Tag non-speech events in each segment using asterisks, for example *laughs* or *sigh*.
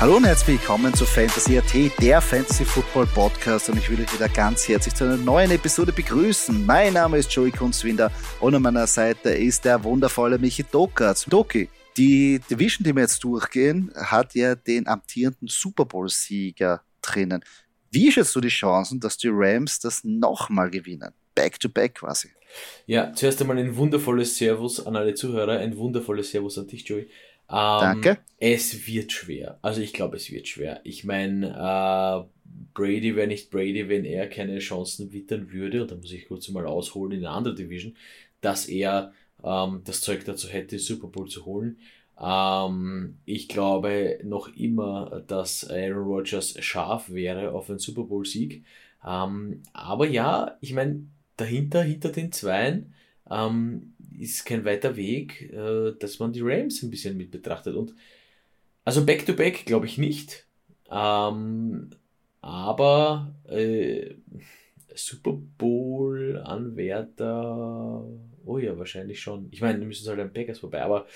Hallo und herzlich willkommen zu Fantasy AT, der Fantasy Football Podcast und ich will euch wieder ganz herzlich zu einer neuen Episode begrüßen. Mein Name ist Joey Kunstwinder und an meiner Seite ist der wundervolle Michi Dokatz. Doki, die Division, die wir jetzt durchgehen, hat ja den amtierenden Super Bowl-Sieger drinnen. Wie schätzt du die Chancen, dass die Rams das nochmal gewinnen? Back to back quasi. Ja, zuerst einmal ein wundervolles Servus an alle Zuhörer, ein wundervolles Servus an dich, Joey. Ähm, Danke. Es wird schwer. Also ich glaube, es wird schwer. Ich meine, äh, Brady wäre nicht Brady, wenn er keine Chancen wittern würde, und da muss ich kurz mal ausholen in eine andere Division, dass er ähm, das Zeug dazu hätte, Super Bowl zu holen. Ähm, ich glaube noch immer, dass Aaron Rodgers scharf wäre auf einen Super Bowl-Sieg. Ähm, aber ja, ich meine, dahinter, hinter den Zweien, ähm, ist kein weiter Weg, äh, dass man die Rams ein bisschen mit betrachtet. Und also Back-to-Back glaube ich nicht. Ähm, aber äh, Super Bowl-Anwärter, oh ja, wahrscheinlich schon. Ich meine, die müssen halt an Packers vorbei, aber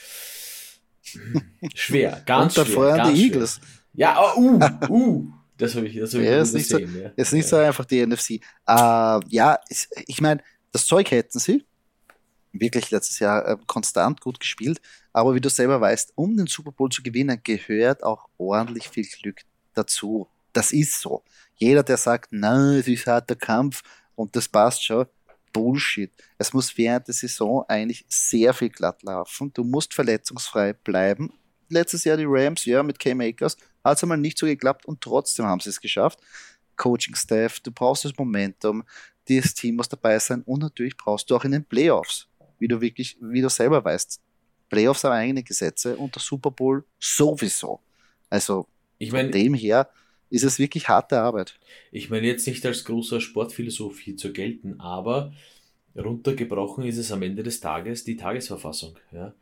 hm, schwer, *laughs* ganz Und schwer. an Ganz die schwer. Eagles. Ja, oh, uh, uh, das habe ich, das hab ich Ja, ist nicht, so, übersehen. ja. ist nicht so einfach die NFC. Äh, ja, ich meine, das Zeug hätten sie. Wirklich letztes Jahr äh, konstant gut gespielt. Aber wie du selber weißt, um den Super Bowl zu gewinnen, gehört auch ordentlich viel Glück dazu. Das ist so. Jeder, der sagt, nein, es ist harter Kampf und das passt schon, Bullshit. Es muss während der Saison eigentlich sehr viel glatt laufen. Du musst verletzungsfrei bleiben. Letztes Jahr die Rams, ja, mit K-Makers, hat es einmal nicht so geklappt und trotzdem haben sie es geschafft. Coaching-Staff, du brauchst das Momentum, das Team muss dabei sein und natürlich brauchst du auch in den Playoffs, wie du wirklich, wie du selber weißt, Playoffs haben eigene Gesetze und der Super Bowl sowieso. Also Ich von meine, dem her ist es wirklich harte Arbeit. Ich meine jetzt nicht als großer Sportphilosoph hier zu gelten, aber runtergebrochen ist es am Ende des Tages die Tagesverfassung. Ja?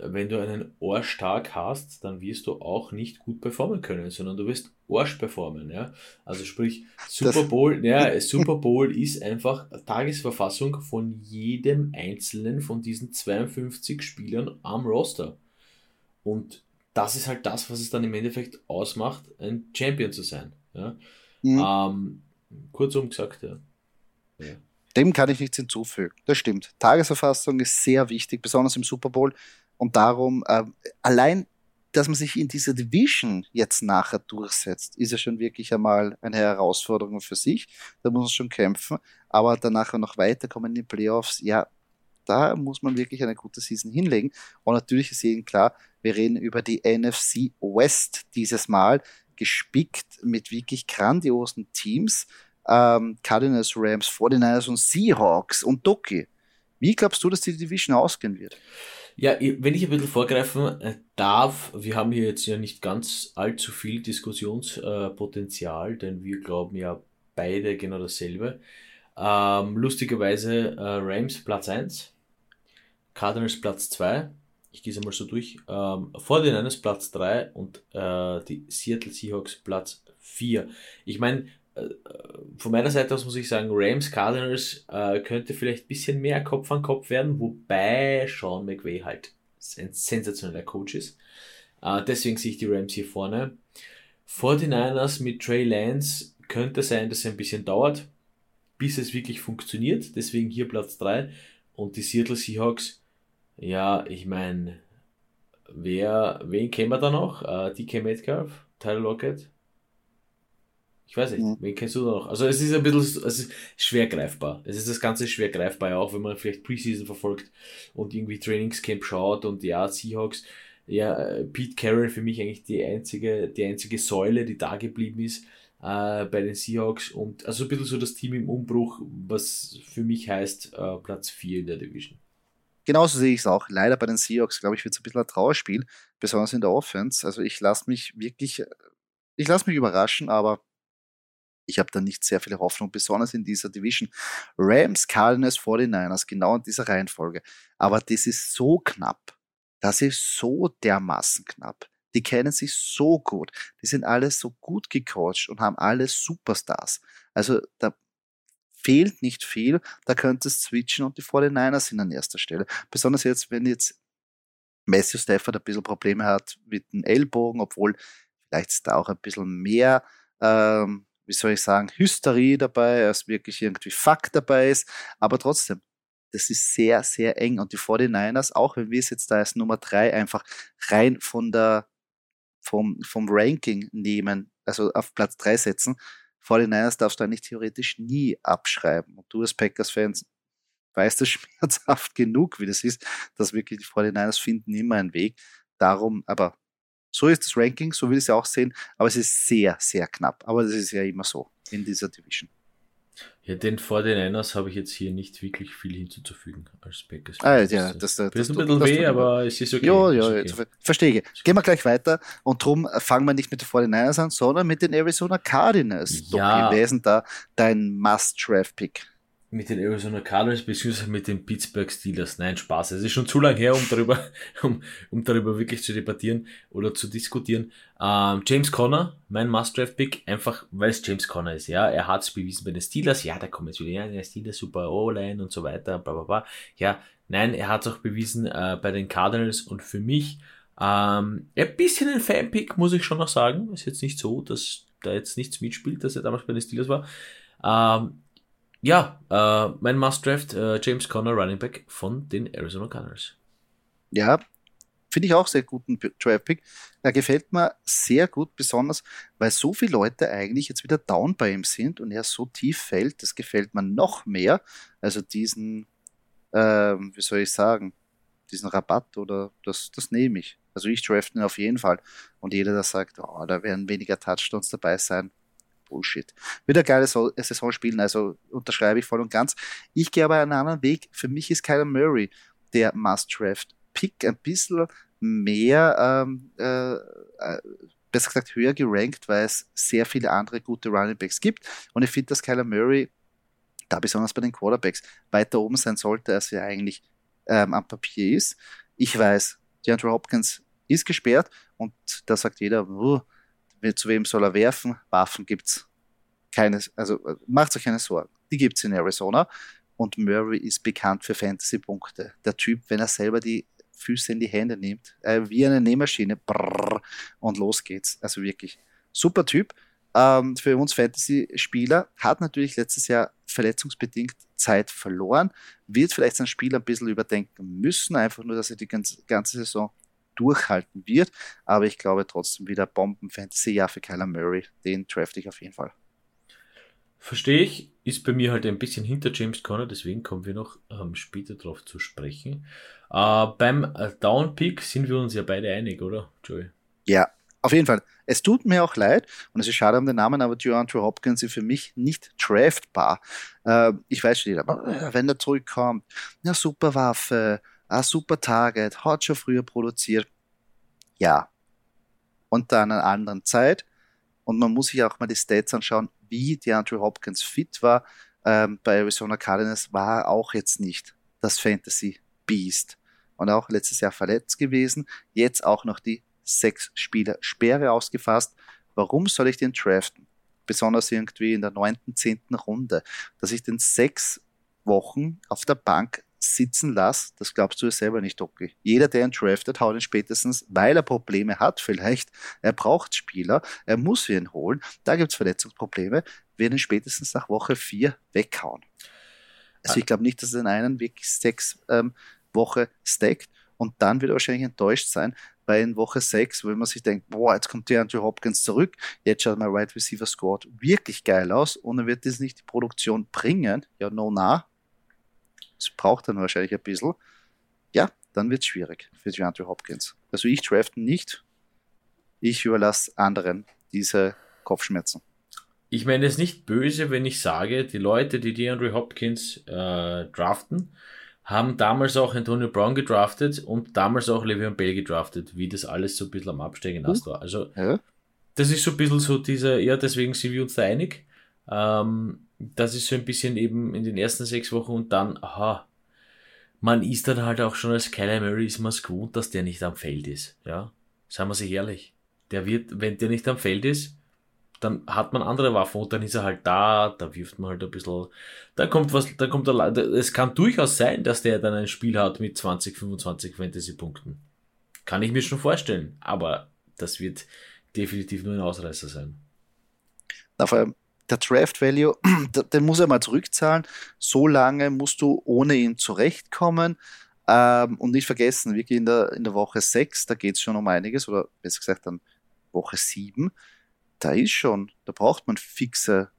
Wenn du einen Ohrstag hast, dann wirst du auch nicht gut performen können, sondern du wirst Arsch performen. Ja? Also sprich, Super Bowl, ja, Super Bowl ist einfach Tagesverfassung von jedem einzelnen von diesen 52 Spielern am Roster. Und das ist halt das, was es dann im Endeffekt ausmacht, ein Champion zu sein. Ja? Mhm. Ähm, kurzum gesagt, ja. Dem kann ich nichts hinzufügen. Das stimmt. Tagesverfassung ist sehr wichtig, besonders im Super Bowl. Und darum, ähm, allein, dass man sich in dieser Division jetzt nachher durchsetzt, ist ja schon wirklich einmal eine Herausforderung für sich. Da muss man schon kämpfen. Aber danach noch weiterkommen in die Playoffs, ja, da muss man wirklich eine gute Season hinlegen. Und natürlich ist jedem klar, wir reden über die NFC West dieses Mal, gespickt mit wirklich grandiosen Teams ähm, Cardinals, Rams, 49ers und Seahawks und Doki. Wie glaubst du, dass die Division ausgehen wird? Ja, wenn ich ein bisschen vorgreifen äh, darf, wir haben hier jetzt ja nicht ganz allzu viel Diskussionspotenzial, denn wir glauben ja beide genau dasselbe. Ähm, lustigerweise äh, Rams Platz 1, Cardinals Platz 2, ich gehe es einmal so durch, ähm, 49ers Platz 3 und äh, die Seattle Seahawks Platz 4. Ich meine, von meiner Seite aus muss ich sagen, Rams, Cardinals äh, könnte vielleicht ein bisschen mehr Kopf an Kopf werden, wobei Sean McVay halt ein sensationeller Coach ist. Äh, deswegen sehe ich die Rams hier vorne. 49ers mit Trey Lance könnte sein, dass es ein bisschen dauert, bis es wirklich funktioniert. Deswegen hier Platz 3. Und die Seattle Seahawks, ja, ich meine, wer, wen kennen wir da noch? Äh, DK Metcalf, Tyler Lockett. Ich weiß nicht, mhm. wen kennst du noch? Also es ist ein bisschen, es ist schwer greifbar. Es ist das Ganze schwer greifbar, auch wenn man vielleicht Preseason verfolgt und irgendwie Trainingscamp schaut und ja, Seahawks, ja, Pete Carroll für mich eigentlich die einzige, die einzige Säule, die da geblieben ist äh, bei den Seahawks und also ein bisschen so das Team im Umbruch, was für mich heißt äh, Platz 4 in der Division. Genauso sehe ich es auch. Leider bei den Seahawks, glaube ich, wird es ein bisschen ein Trauerspiel, besonders in der Offense. Also ich lasse mich wirklich, ich lasse mich überraschen, aber ich habe da nicht sehr viele Hoffnung, besonders in dieser Division. Rams, Cardinals, 49ers, genau in dieser Reihenfolge. Aber das ist so knapp. Das ist so dermaßen knapp. Die kennen sich so gut. Die sind alle so gut gecoacht und haben alle Superstars. Also da fehlt nicht viel. Da könnte es switchen und die 49ers sind an erster Stelle. Besonders jetzt, wenn jetzt Matthew Stafford ein bisschen Probleme hat mit dem Ellbogen, obwohl vielleicht ist da auch ein bisschen mehr, ähm, wie soll ich sagen, Hysterie dabei, als wirklich irgendwie Fakt dabei ist. Aber trotzdem, das ist sehr, sehr eng. Und die 49ers, auch wenn wir es jetzt da als Nummer drei einfach rein von der, vom, vom Ranking nehmen, also auf Platz drei setzen, 49ers darfst du eigentlich theoretisch nie abschreiben. Und du als Packers-Fans weißt das *laughs* schmerzhaft genug, wie das ist, dass wirklich die 49ers finden immer einen Weg. Darum, aber so ist das Ranking, so will ich es ja auch sehen, aber es ist sehr, sehr knapp. Aber das ist ja immer so in dieser Division. Ja, den vor den Niners habe ich jetzt hier nicht wirklich viel hinzuzufügen als Packers. Ah, ja, das, das, das, ist ein bisschen weh, aber es ist okay. Ja, ja, okay. verstehe ich. Gehen wir gleich weiter und drum fangen wir nicht mit den 49ers an, sondern mit den Arizona Cardinals. Ja. Ist denn da dein Must-Draft-Pick? Mit den Arizona Cardinals beziehungsweise mit den Pittsburgh Steelers. Nein, Spaß. Es ist schon zu lang her, um darüber, *laughs* um, um darüber wirklich zu debattieren oder zu diskutieren. Ähm, James Conner, mein Must-Draft-Pick, einfach weil es James Conner ist. Ja, er hat es bewiesen bei den Steelers. Ja, da kommen jetzt wieder, ja, der Steelers super O-Line und so weiter, bla bla bla. Ja, nein, er hat es auch bewiesen äh, bei den Cardinals und für mich ähm, ein bisschen ein Fan-Pick, muss ich schon noch sagen. Ist jetzt nicht so, dass da jetzt nichts mitspielt, dass er damals bei den Steelers war. Ähm, ja, äh, mein Must-Draft, äh, James Conner, Running Back von den Arizona Cardinals. Ja, finde ich auch sehr guten Draft-Pick. Er gefällt mir sehr gut, besonders weil so viele Leute eigentlich jetzt wieder down bei ihm sind und er so tief fällt. Das gefällt mir noch mehr. Also diesen, ähm, wie soll ich sagen, diesen Rabatt oder das, das nehme ich. Also ich draft ihn auf jeden Fall. Und jeder, der sagt, oh, da werden weniger Touchdowns dabei sein, Bullshit. Wieder geile Saison spielen, also unterschreibe ich voll und ganz. Ich gehe aber einen anderen Weg. Für mich ist Kyler Murray der Must-Draft-Pick ein bisschen mehr, ähm, äh, äh, besser gesagt höher gerankt, weil es sehr viele andere gute Running Backs gibt. Und ich finde, dass Kyler Murray, da besonders bei den Quarterbacks, weiter oben sein sollte, als er eigentlich ähm, am Papier ist. Ich weiß, DeAndre Hopkins ist gesperrt und da sagt jeder, uh, zu wem soll er werfen? Waffen gibt's keine, also macht euch keine Sorgen. Die gibt's in Arizona. Und Murray ist bekannt für Fantasy-Punkte. Der Typ, wenn er selber die Füße in die Hände nimmt, äh, wie eine Nähmaschine, brrr, und los geht's. Also wirklich super Typ. Ähm, für uns Fantasy-Spieler hat natürlich letztes Jahr verletzungsbedingt Zeit verloren, wird vielleicht sein Spiel ein bisschen überdenken müssen, einfach nur, dass er die ganze, ganze Saison durchhalten wird. Aber ich glaube trotzdem wieder Bomben-Fantasy-Jahr für Kyler Murray. Den draft ich auf jeden Fall. Verstehe ich, ist bei mir halt ein bisschen hinter James Conner, deswegen kommen wir noch ähm, später darauf zu sprechen. Äh, beim äh, Down-Pick sind wir uns ja beide einig, oder, Joey? Ja, auf jeden Fall. Es tut mir auch leid, und es ist schade um den Namen, aber DeAndre Hopkins ist für mich nicht draftbar. Äh, ich weiß schon, aber wenn er zurückkommt, eine super Waffe, ein super Target, hat schon früher produziert. Ja. Und dann einer anderen Zeit. Und man muss sich auch mal die Stats anschauen, wie DeAndre Hopkins fit war. Ähm, bei Arizona Cardinals war er auch jetzt nicht das Fantasy Beast. Und auch letztes Jahr verletzt gewesen. Jetzt auch noch die sechs Spieler Sperre ausgefasst. Warum soll ich den draften? Besonders irgendwie in der neunten, zehnten Runde, dass ich den sechs Wochen auf der Bank sitzen lasse, das glaubst du ja selber nicht, okay. Jeder, der ihn draftet, haut ihn spätestens, weil er Probleme hat vielleicht, er braucht Spieler, er muss ihn holen, da gibt es Verletzungsprobleme, wird ihn spätestens nach Woche vier weghauen. Also ich glaube nicht, dass er den einen wirklich sechs ähm, Woche stackt und dann wird er wahrscheinlich enttäuscht sein, weil in Woche 6, wenn man sich denkt, boah, jetzt kommt der Andrew Hopkins zurück, jetzt schaut mein Wide Receiver Squad wirklich geil aus und dann wird das nicht die Produktion bringen, ja, no, na. Es braucht dann wahrscheinlich ein bisschen. Ja, dann wird es schwierig für DeAndre Hopkins. Also ich draften nicht, ich überlasse anderen diese Kopfschmerzen. Ich meine es nicht böse, wenn ich sage, die Leute, die DeAndre Hopkins äh, draften, haben damals auch Antonio Brown gedraftet und damals auch Le'Veon Bell gedraftet, wie das alles so ein bisschen am Absteigen uh, war. Also ja. das ist so ein bisschen so diese, ja, deswegen sind wir uns da einig. Ähm, das ist so ein bisschen eben in den ersten sechs Wochen und dann, aha, man ist dann halt auch schon als Kyler Murray ist man es gewohnt, dass der nicht am Feld ist. Ja, seien wir sich ehrlich. Der wird, wenn der nicht am Feld ist, dann hat man andere Waffen und dann ist er halt da, da wirft man halt ein bisschen, da kommt was, da kommt er, es kann durchaus sein, dass der dann ein Spiel hat mit 20, 25 Fantasy-Punkten. Kann ich mir schon vorstellen, aber das wird definitiv nur ein Ausreißer sein. Na, vor allem der Draft Value, *clears throat* den muss er mal zurückzahlen. So lange musst du ohne ihn zurechtkommen. Ähm, und nicht vergessen, wirklich in der, in der Woche 6, da geht es schon um einiges, oder besser gesagt dann Woche 7 da ist schon, da braucht man fixe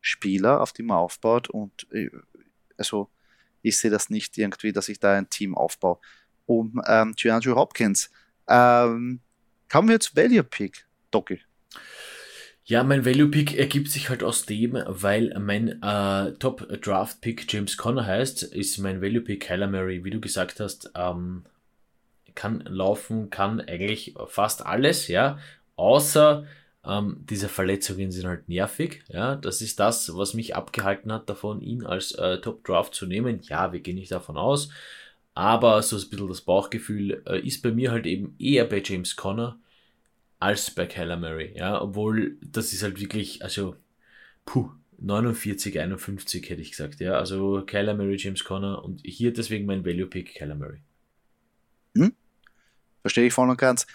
Spieler, auf die man aufbaut und äh, also ich sehe das nicht irgendwie, dass ich da ein Team aufbaue. Um ähm, DeAndre Hopkins. Ähm, kommen wir zu Value Pick, Doki. Ja, mein Value Pick ergibt sich halt aus dem, weil mein äh, Top Draft Pick James Conner heißt, ist mein Value Pick Kyler Murray, wie du gesagt hast, ähm, kann laufen, kann eigentlich fast alles, ja, außer ähm, diese Verletzungen sind halt nervig. Ja, das ist das, was mich abgehalten hat, davon ihn als äh, Top Draft zu nehmen. Ja, wir gehen nicht davon aus. Aber so ein bisschen das Bauchgefühl äh, ist bei mir halt eben eher bei James Conner als bei Kyler Murray. Ja, obwohl das ist halt wirklich, also, puh, 49, 51 hätte ich gesagt. Ja, also Kyler Murray, James Conner und hier deswegen mein Value Pick Kyler Murray. Hm? Verstehe ich voll und ganz.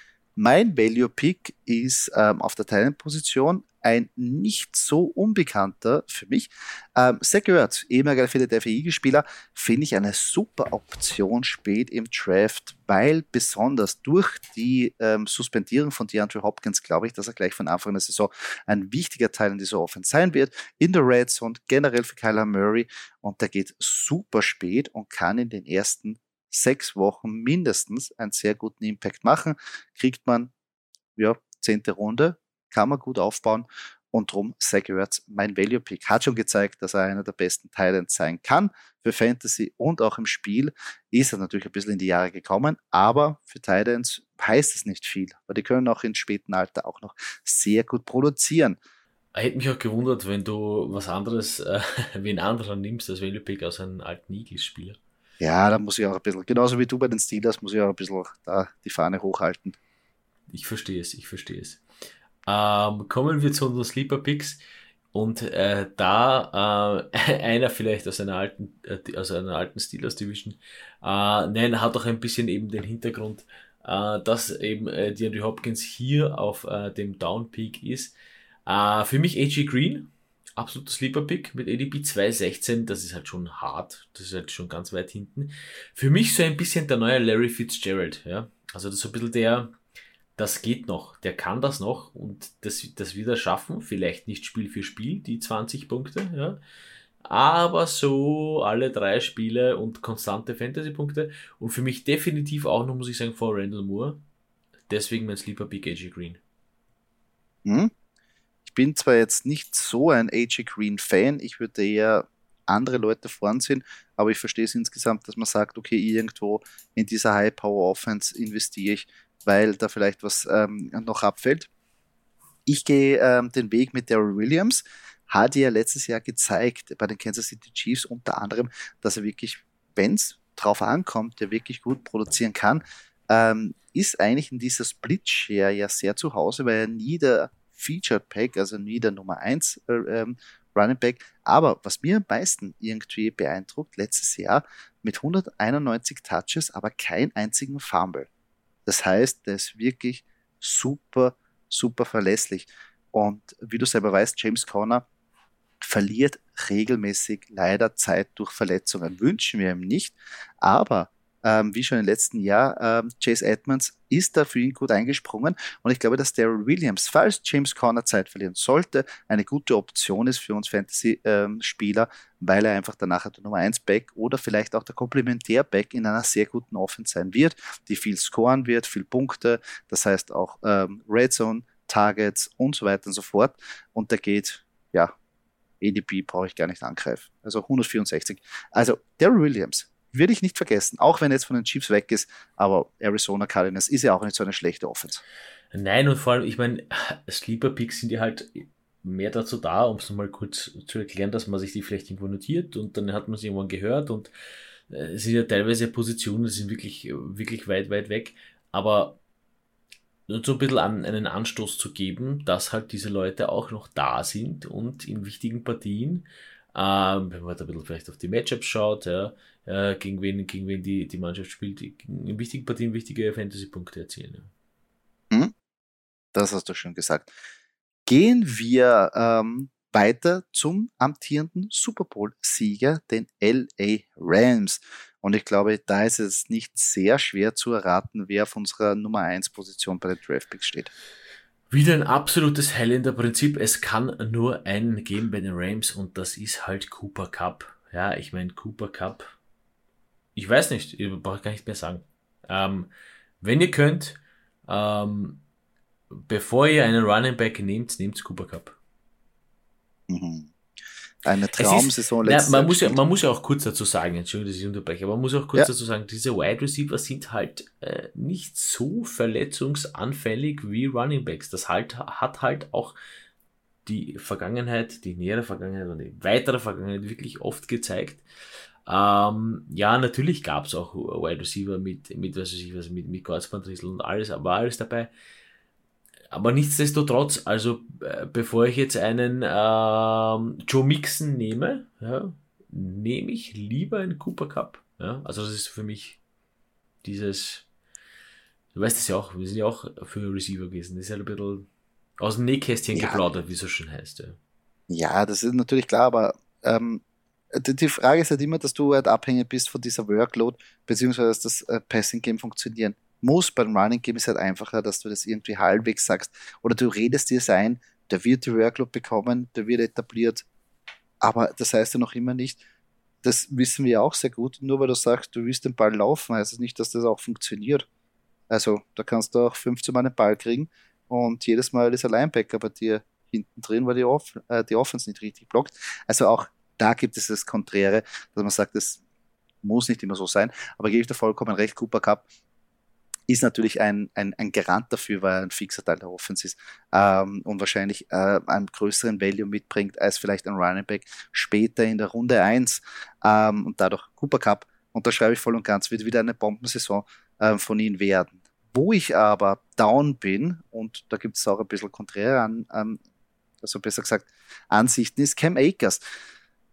Mein Value Pick ist ähm, auf der Teilenposition ein nicht so unbekannter für mich. Ähm, Zach Ertz, ehemaliger Philadelphia Eagles-Spieler, finde ich eine super Option spät im Draft, weil besonders durch die ähm, Suspendierung von DeAndre Hopkins glaube ich, dass er gleich von Anfang der Saison ein wichtiger Teil in dieser Offense sein wird. In der Red Zone, generell für Kyler Murray und der geht super spät und kann in den ersten sechs Wochen mindestens einen sehr guten Impact machen. Kriegt man, ja, zehnte Runde, kann man gut aufbauen und drum Zach Ertz mein Value Pick. Hat schon gezeigt, dass er einer der besten Titans sein kann für Fantasy und auch im Spiel. Ist er natürlich ein bisschen in die Jahre gekommen, aber für Titans heißt es nicht viel, weil die können auch im späten Alter auch noch sehr gut produzieren. Hätte mich auch gewundert, wenn du was anderes, äh, *laughs* wie ein anderer nimmst als Value Pick aus einem alten Eagles-Spieler. Ja, da muss ich auch ein bisschen, genauso wie du bei den Steelers, muss ich auch ein bisschen da die Fahne hochhalten. Ich verstehe es, ich verstehe es. Ähm, kommen wir zu unseren Sleeper Picks. Und äh, da äh, *laughs* einer vielleicht aus einer alten, äh, aus einer alten Steelers Division, äh, nein, hat auch ein bisschen eben den Hintergrund, äh, dass eben äh, DeAndre Hopkins hier auf äh, dem Down Peak ist. Für mich AG Green, absoluter Sleeper-Pick mit ADP 216. Das ist halt schon hart. Das ist halt schon ganz weit hinten. Für mich so ein bisschen der neue Larry Fitzgerald. Ja? Also das ist so ein bisschen der, das geht noch. Der kann das noch und das, das wieder schaffen. Vielleicht nicht Spiel für Spiel, die 20 Punkte. Ja? Aber so alle drei Spiele und konstante Fantasy-Punkte. Und für mich definitiv auch noch, muss ich sagen, vor Randall Moore. Deswegen mein Sleeper-Pick AJ Green. Hm? Bin zwar jetzt nicht so ein AJ Green Fan, ich würde eher andere Leute vorsehen, aber ich verstehe es insgesamt, dass man sagt, okay, irgendwo in dieser High Power Offense investiere ich, weil da vielleicht was ähm, noch abfällt. Ich gehe ähm, den Weg mit Daryl Williams, hat ja letztes Jahr gezeigt bei den Kansas City Chiefs unter anderem, dass er wirklich, wenn es drauf ankommt, der wirklich gut produzieren kann. Ähm, ist eigentlich in dieser Split-Share ja sehr zu Hause, weil er nie der Featured Pack, also nie der Nummer 1 äh, ähm, Running Back. Aber was mir am meisten irgendwie beeindruckt, letztes Jahr mit 191 Touches, aber kein einzigen Fumble. Das heißt, der ist wirklich super, super verlässlich. Und wie du selber weißt, James Conner verliert regelmäßig leider Zeit durch Verletzungen. Wünschen wir ihm nicht. Aber ähm, wie schon im letzten Jahr. Ähm, Chase Edmonds ist da für ihn gut eingesprungen und ich glaube, dass Daryl Williams, falls James Conner Zeit verlieren sollte, eine gute Option ist für uns Fantasy-Spieler, ähm, weil er einfach danach der Nummer 1 Back oder vielleicht auch der Komplementär-Back in einer sehr guten Offense sein wird, die viel scoren wird, viel Punkte, das heißt auch ähm, Red Zone, Targets und so weiter und so fort. Und der geht, ja, ADP brauche ich gar nicht angreifen. Also 164. Also Daryl Williams, würde ich nicht vergessen, auch wenn er jetzt von den Chiefs weg ist, aber Arizona Cardinals ist ja auch nicht so eine schlechte Offense. Nein, und vor allem, ich meine, Sleeper Picks sind ja halt mehr dazu da, um es nochmal kurz zu erklären, dass man sich die vielleicht irgendwo notiert und dann hat man sie irgendwann gehört und äh, es sind ja teilweise Positionen, die sind wirklich, wirklich weit, weit weg, aber nur so ein bisschen an, einen Anstoß zu geben, dass halt diese Leute auch noch da sind und in wichtigen Partien ähm, wenn man da ein bisschen vielleicht auf die Matchups schaut, ja, äh, gegen wen, gegen wen die, die Mannschaft spielt, in wichtigen Partien wichtige Fantasy-Punkte erzielen. Ja. Hm? Das hast du schon gesagt. Gehen wir ähm, weiter zum amtierenden Super Bowl-Sieger, den LA Rams. Und ich glaube, da ist es nicht sehr schwer zu erraten, wer auf unserer Nummer 1 Position bei den Draftpicks steht. Wieder ein absolutes Highlander-Prinzip. Es kann nur einen geben bei den Rams und das ist halt Cooper Cup. Ja, ich meine, Cooper Cup. Ich weiß nicht, ich brauche gar nicht mehr sagen. Ähm, wenn ihr könnt, ähm, bevor ihr einen Running Back nehmt, nehmt Cooper Cup. Mhm eine Traumsaison letztes man, muss ja, man muss ja auch kurz dazu sagen, Entschuldigung, dass ich unterbreche, aber man muss auch kurz ja. dazu sagen, diese Wide Receiver sind halt äh, nicht so verletzungsanfällig wie Running Backs. Das halt, hat halt auch die Vergangenheit, die nähere Vergangenheit und die weitere Vergangenheit wirklich oft gezeigt. Ähm, ja, natürlich gab es auch Wide Receiver mit, mit, was weiß ich, was, mit, mit Kreuzbandrissel und alles, aber alles dabei. Aber nichtsdestotrotz, also äh, bevor ich jetzt einen ähm, Joe Mixon nehme, ja, nehme ich lieber einen Cooper Cup. Ja? Also das ist für mich dieses, du weißt es ja auch, wir sind ja auch für Receiver gewesen. Das ist ja ein bisschen aus dem Nähkästchen ja. geplaudert, wie es so schön heißt. Ja. ja, das ist natürlich klar, aber ähm, die Frage ist halt immer, dass du halt abhängig bist von dieser Workload, beziehungsweise dass das äh, Passing Game funktionieren muss. Beim Running Game ist halt einfacher, dass du das irgendwie halbwegs sagst. Oder du redest dir es ein, der wird die Workload bekommen, der wird etabliert. Aber das heißt ja noch immer nicht, das wissen wir auch sehr gut, nur weil du sagst, du willst den Ball laufen, heißt es das nicht, dass das auch funktioniert. Also, da kannst du auch 15 Mal einen Ball kriegen und jedes Mal ist ein Linebacker bei dir hinten drin, weil die, Off äh, die Offense nicht richtig blockt. Also auch da gibt es das Konträre, dass man sagt, das muss nicht immer so sein, aber gebe ich dir vollkommen recht, Cooper Cup ist natürlich ein, ein, ein Garant dafür, weil er ein fixer Teil der Offense ist ähm, und wahrscheinlich äh, einen größeren Value mitbringt als vielleicht ein Running Back später in der Runde 1 ähm, und dadurch Cooper Cup, und da schreibe ich voll und ganz, wird wieder eine Bombensaison äh, von ihm werden. Wo ich aber down bin, und da gibt es auch ein bisschen konträre an, an, also besser gesagt, Ansichten, ist Cam Akers.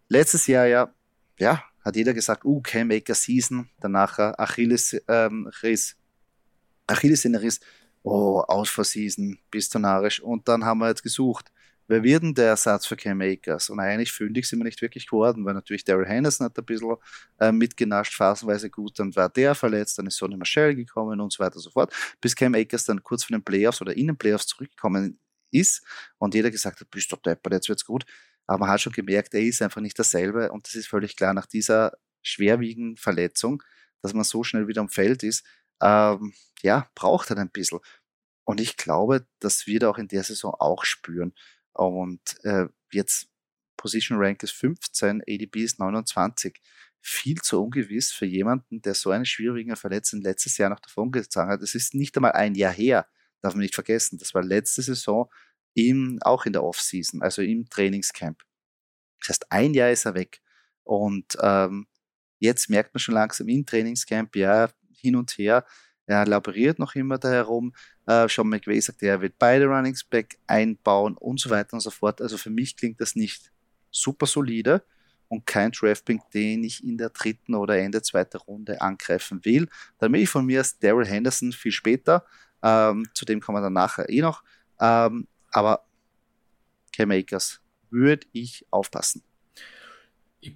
Letztes Jahr ja, ja, hat jeder gesagt, uh, Cam Akers Season, danach Achilles ähm, Riss Achillessehne ist, oh, Ausfallseason, bist du narrisch. Und dann haben wir jetzt gesucht, wer wird denn der Ersatz für Cam Akers? Und eigentlich fündig sind wir nicht wirklich geworden, weil natürlich Daryl Henderson hat ein bisschen äh, mitgenascht, phasenweise gut, dann war der verletzt, dann ist Sonny Michelle gekommen und so weiter und so fort, bis Cam Akers dann kurz vor den Playoffs oder in den Playoffs zurückgekommen ist und jeder gesagt hat, bist du deppert, jetzt wird's gut. Aber man hat schon gemerkt, er ist einfach nicht dasselbe und das ist völlig klar nach dieser schwerwiegenden Verletzung, dass man so schnell wieder am Feld ist, ähm, ja, braucht halt ein bisschen. Und ich glaube, das wird auch in der Saison auch spüren. Und äh, jetzt Position Rank ist 15, ADB ist 29. Viel zu ungewiss für jemanden, der so eine schwierige Verletzung letztes Jahr noch davon gezogen hat. Das ist nicht einmal ein Jahr her, darf man nicht vergessen. Das war letzte Saison im, auch in der Offseason, also im Trainingscamp. Das heißt, ein Jahr ist er weg. Und ähm, jetzt merkt man schon langsam im Trainingscamp, ja, hin und her. Er laboriert noch immer da herum. Äh, Sean McVay sagt, er wird beide Runnings Back einbauen und so weiter und so fort. Also für mich klingt das nicht super solide und kein Draftpick, den ich in der dritten oder Ende zweiter Runde angreifen will. Bin ich von mir als Daryl Henderson viel später. Ähm, zu dem kommen wir dann nachher eh noch. Ähm, aber Cam Akers würde ich aufpassen.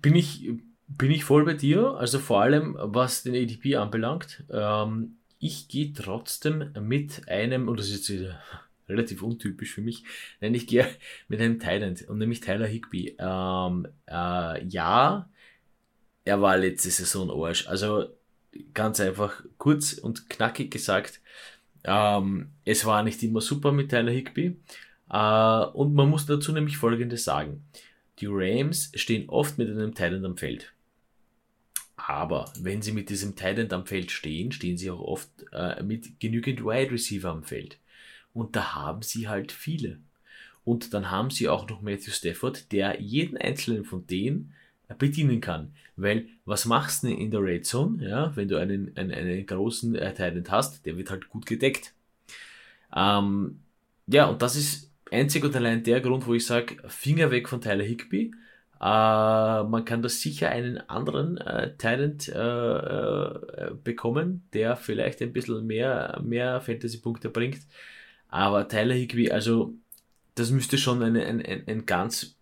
Bin ich bin ich voll bei dir. Also vor allem, was den ADP anbelangt. Ähm, ich gehe trotzdem mit einem, und das ist jetzt *laughs* relativ untypisch für mich, nein, ich gehe *laughs* mit einem Thailand und nämlich Tyler Higby. Ähm, äh, ja, er war letzte Saison Arsch. Also ganz einfach kurz und knackig gesagt, ähm, es war nicht immer super mit Tyler Higby. Äh, und man muss dazu nämlich Folgendes sagen. Die Rams stehen oft mit einem Thailand am Feld. Aber wenn sie mit diesem Titan am Feld stehen, stehen sie auch oft äh, mit genügend Wide Receiver am Feld. Und da haben sie halt viele. Und dann haben sie auch noch Matthew Stafford, der jeden einzelnen von denen äh, bedienen kann. Weil was machst du in der Red Zone, ja, wenn du einen, einen, einen großen äh, Titan hast, der wird halt gut gedeckt. Ähm, ja, und das ist einzig und allein der Grund, wo ich sage, Finger weg von Tyler Higby man kann da sicher einen anderen äh, Talent äh, äh, bekommen, der vielleicht ein bisschen mehr, mehr Fantasy-Punkte bringt. Aber Tyler Higby, also das müsste schon ein, ein, ein, ein ganz,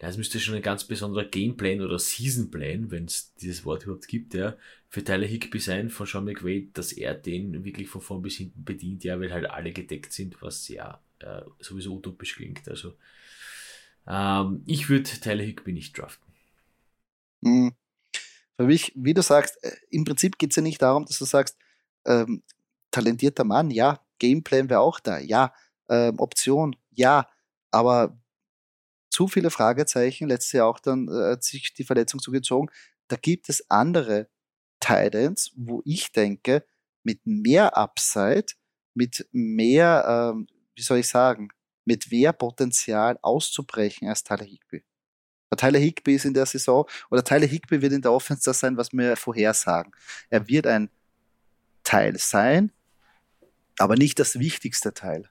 das müsste schon ein ganz besonderer Gameplan oder Seasonplan, wenn es dieses Wort überhaupt gibt, ja, für Tyler Higby sein von Sean McVay, dass er den wirklich von vorn bis hinten bedient, ja, weil halt alle gedeckt sind, was ja äh, sowieso utopisch klingt. Also ähm, ich würde Tyler Higby nicht draften. Mhm. Für mich, wie du sagst, äh, im Prinzip geht es ja nicht darum, dass du sagst, ähm, talentierter Mann, ja, Gameplan wäre auch da, ja, ähm, Option, ja, aber zu viele Fragezeichen, letztes Jahr auch dann äh, hat sich die Verletzung zugezogen. Da gibt es andere Titans, wo ich denke, mit mehr Upside, mit mehr, ähm, wie soll ich sagen, mit mehr Potenzial auszubrechen als Tyler Higby. Der Tyler Higby ist in der Saison, oder Tyler Higby wird in der Offense das sein, was wir vorhersagen. Er wird ein Teil sein, aber nicht das wichtigste Teil.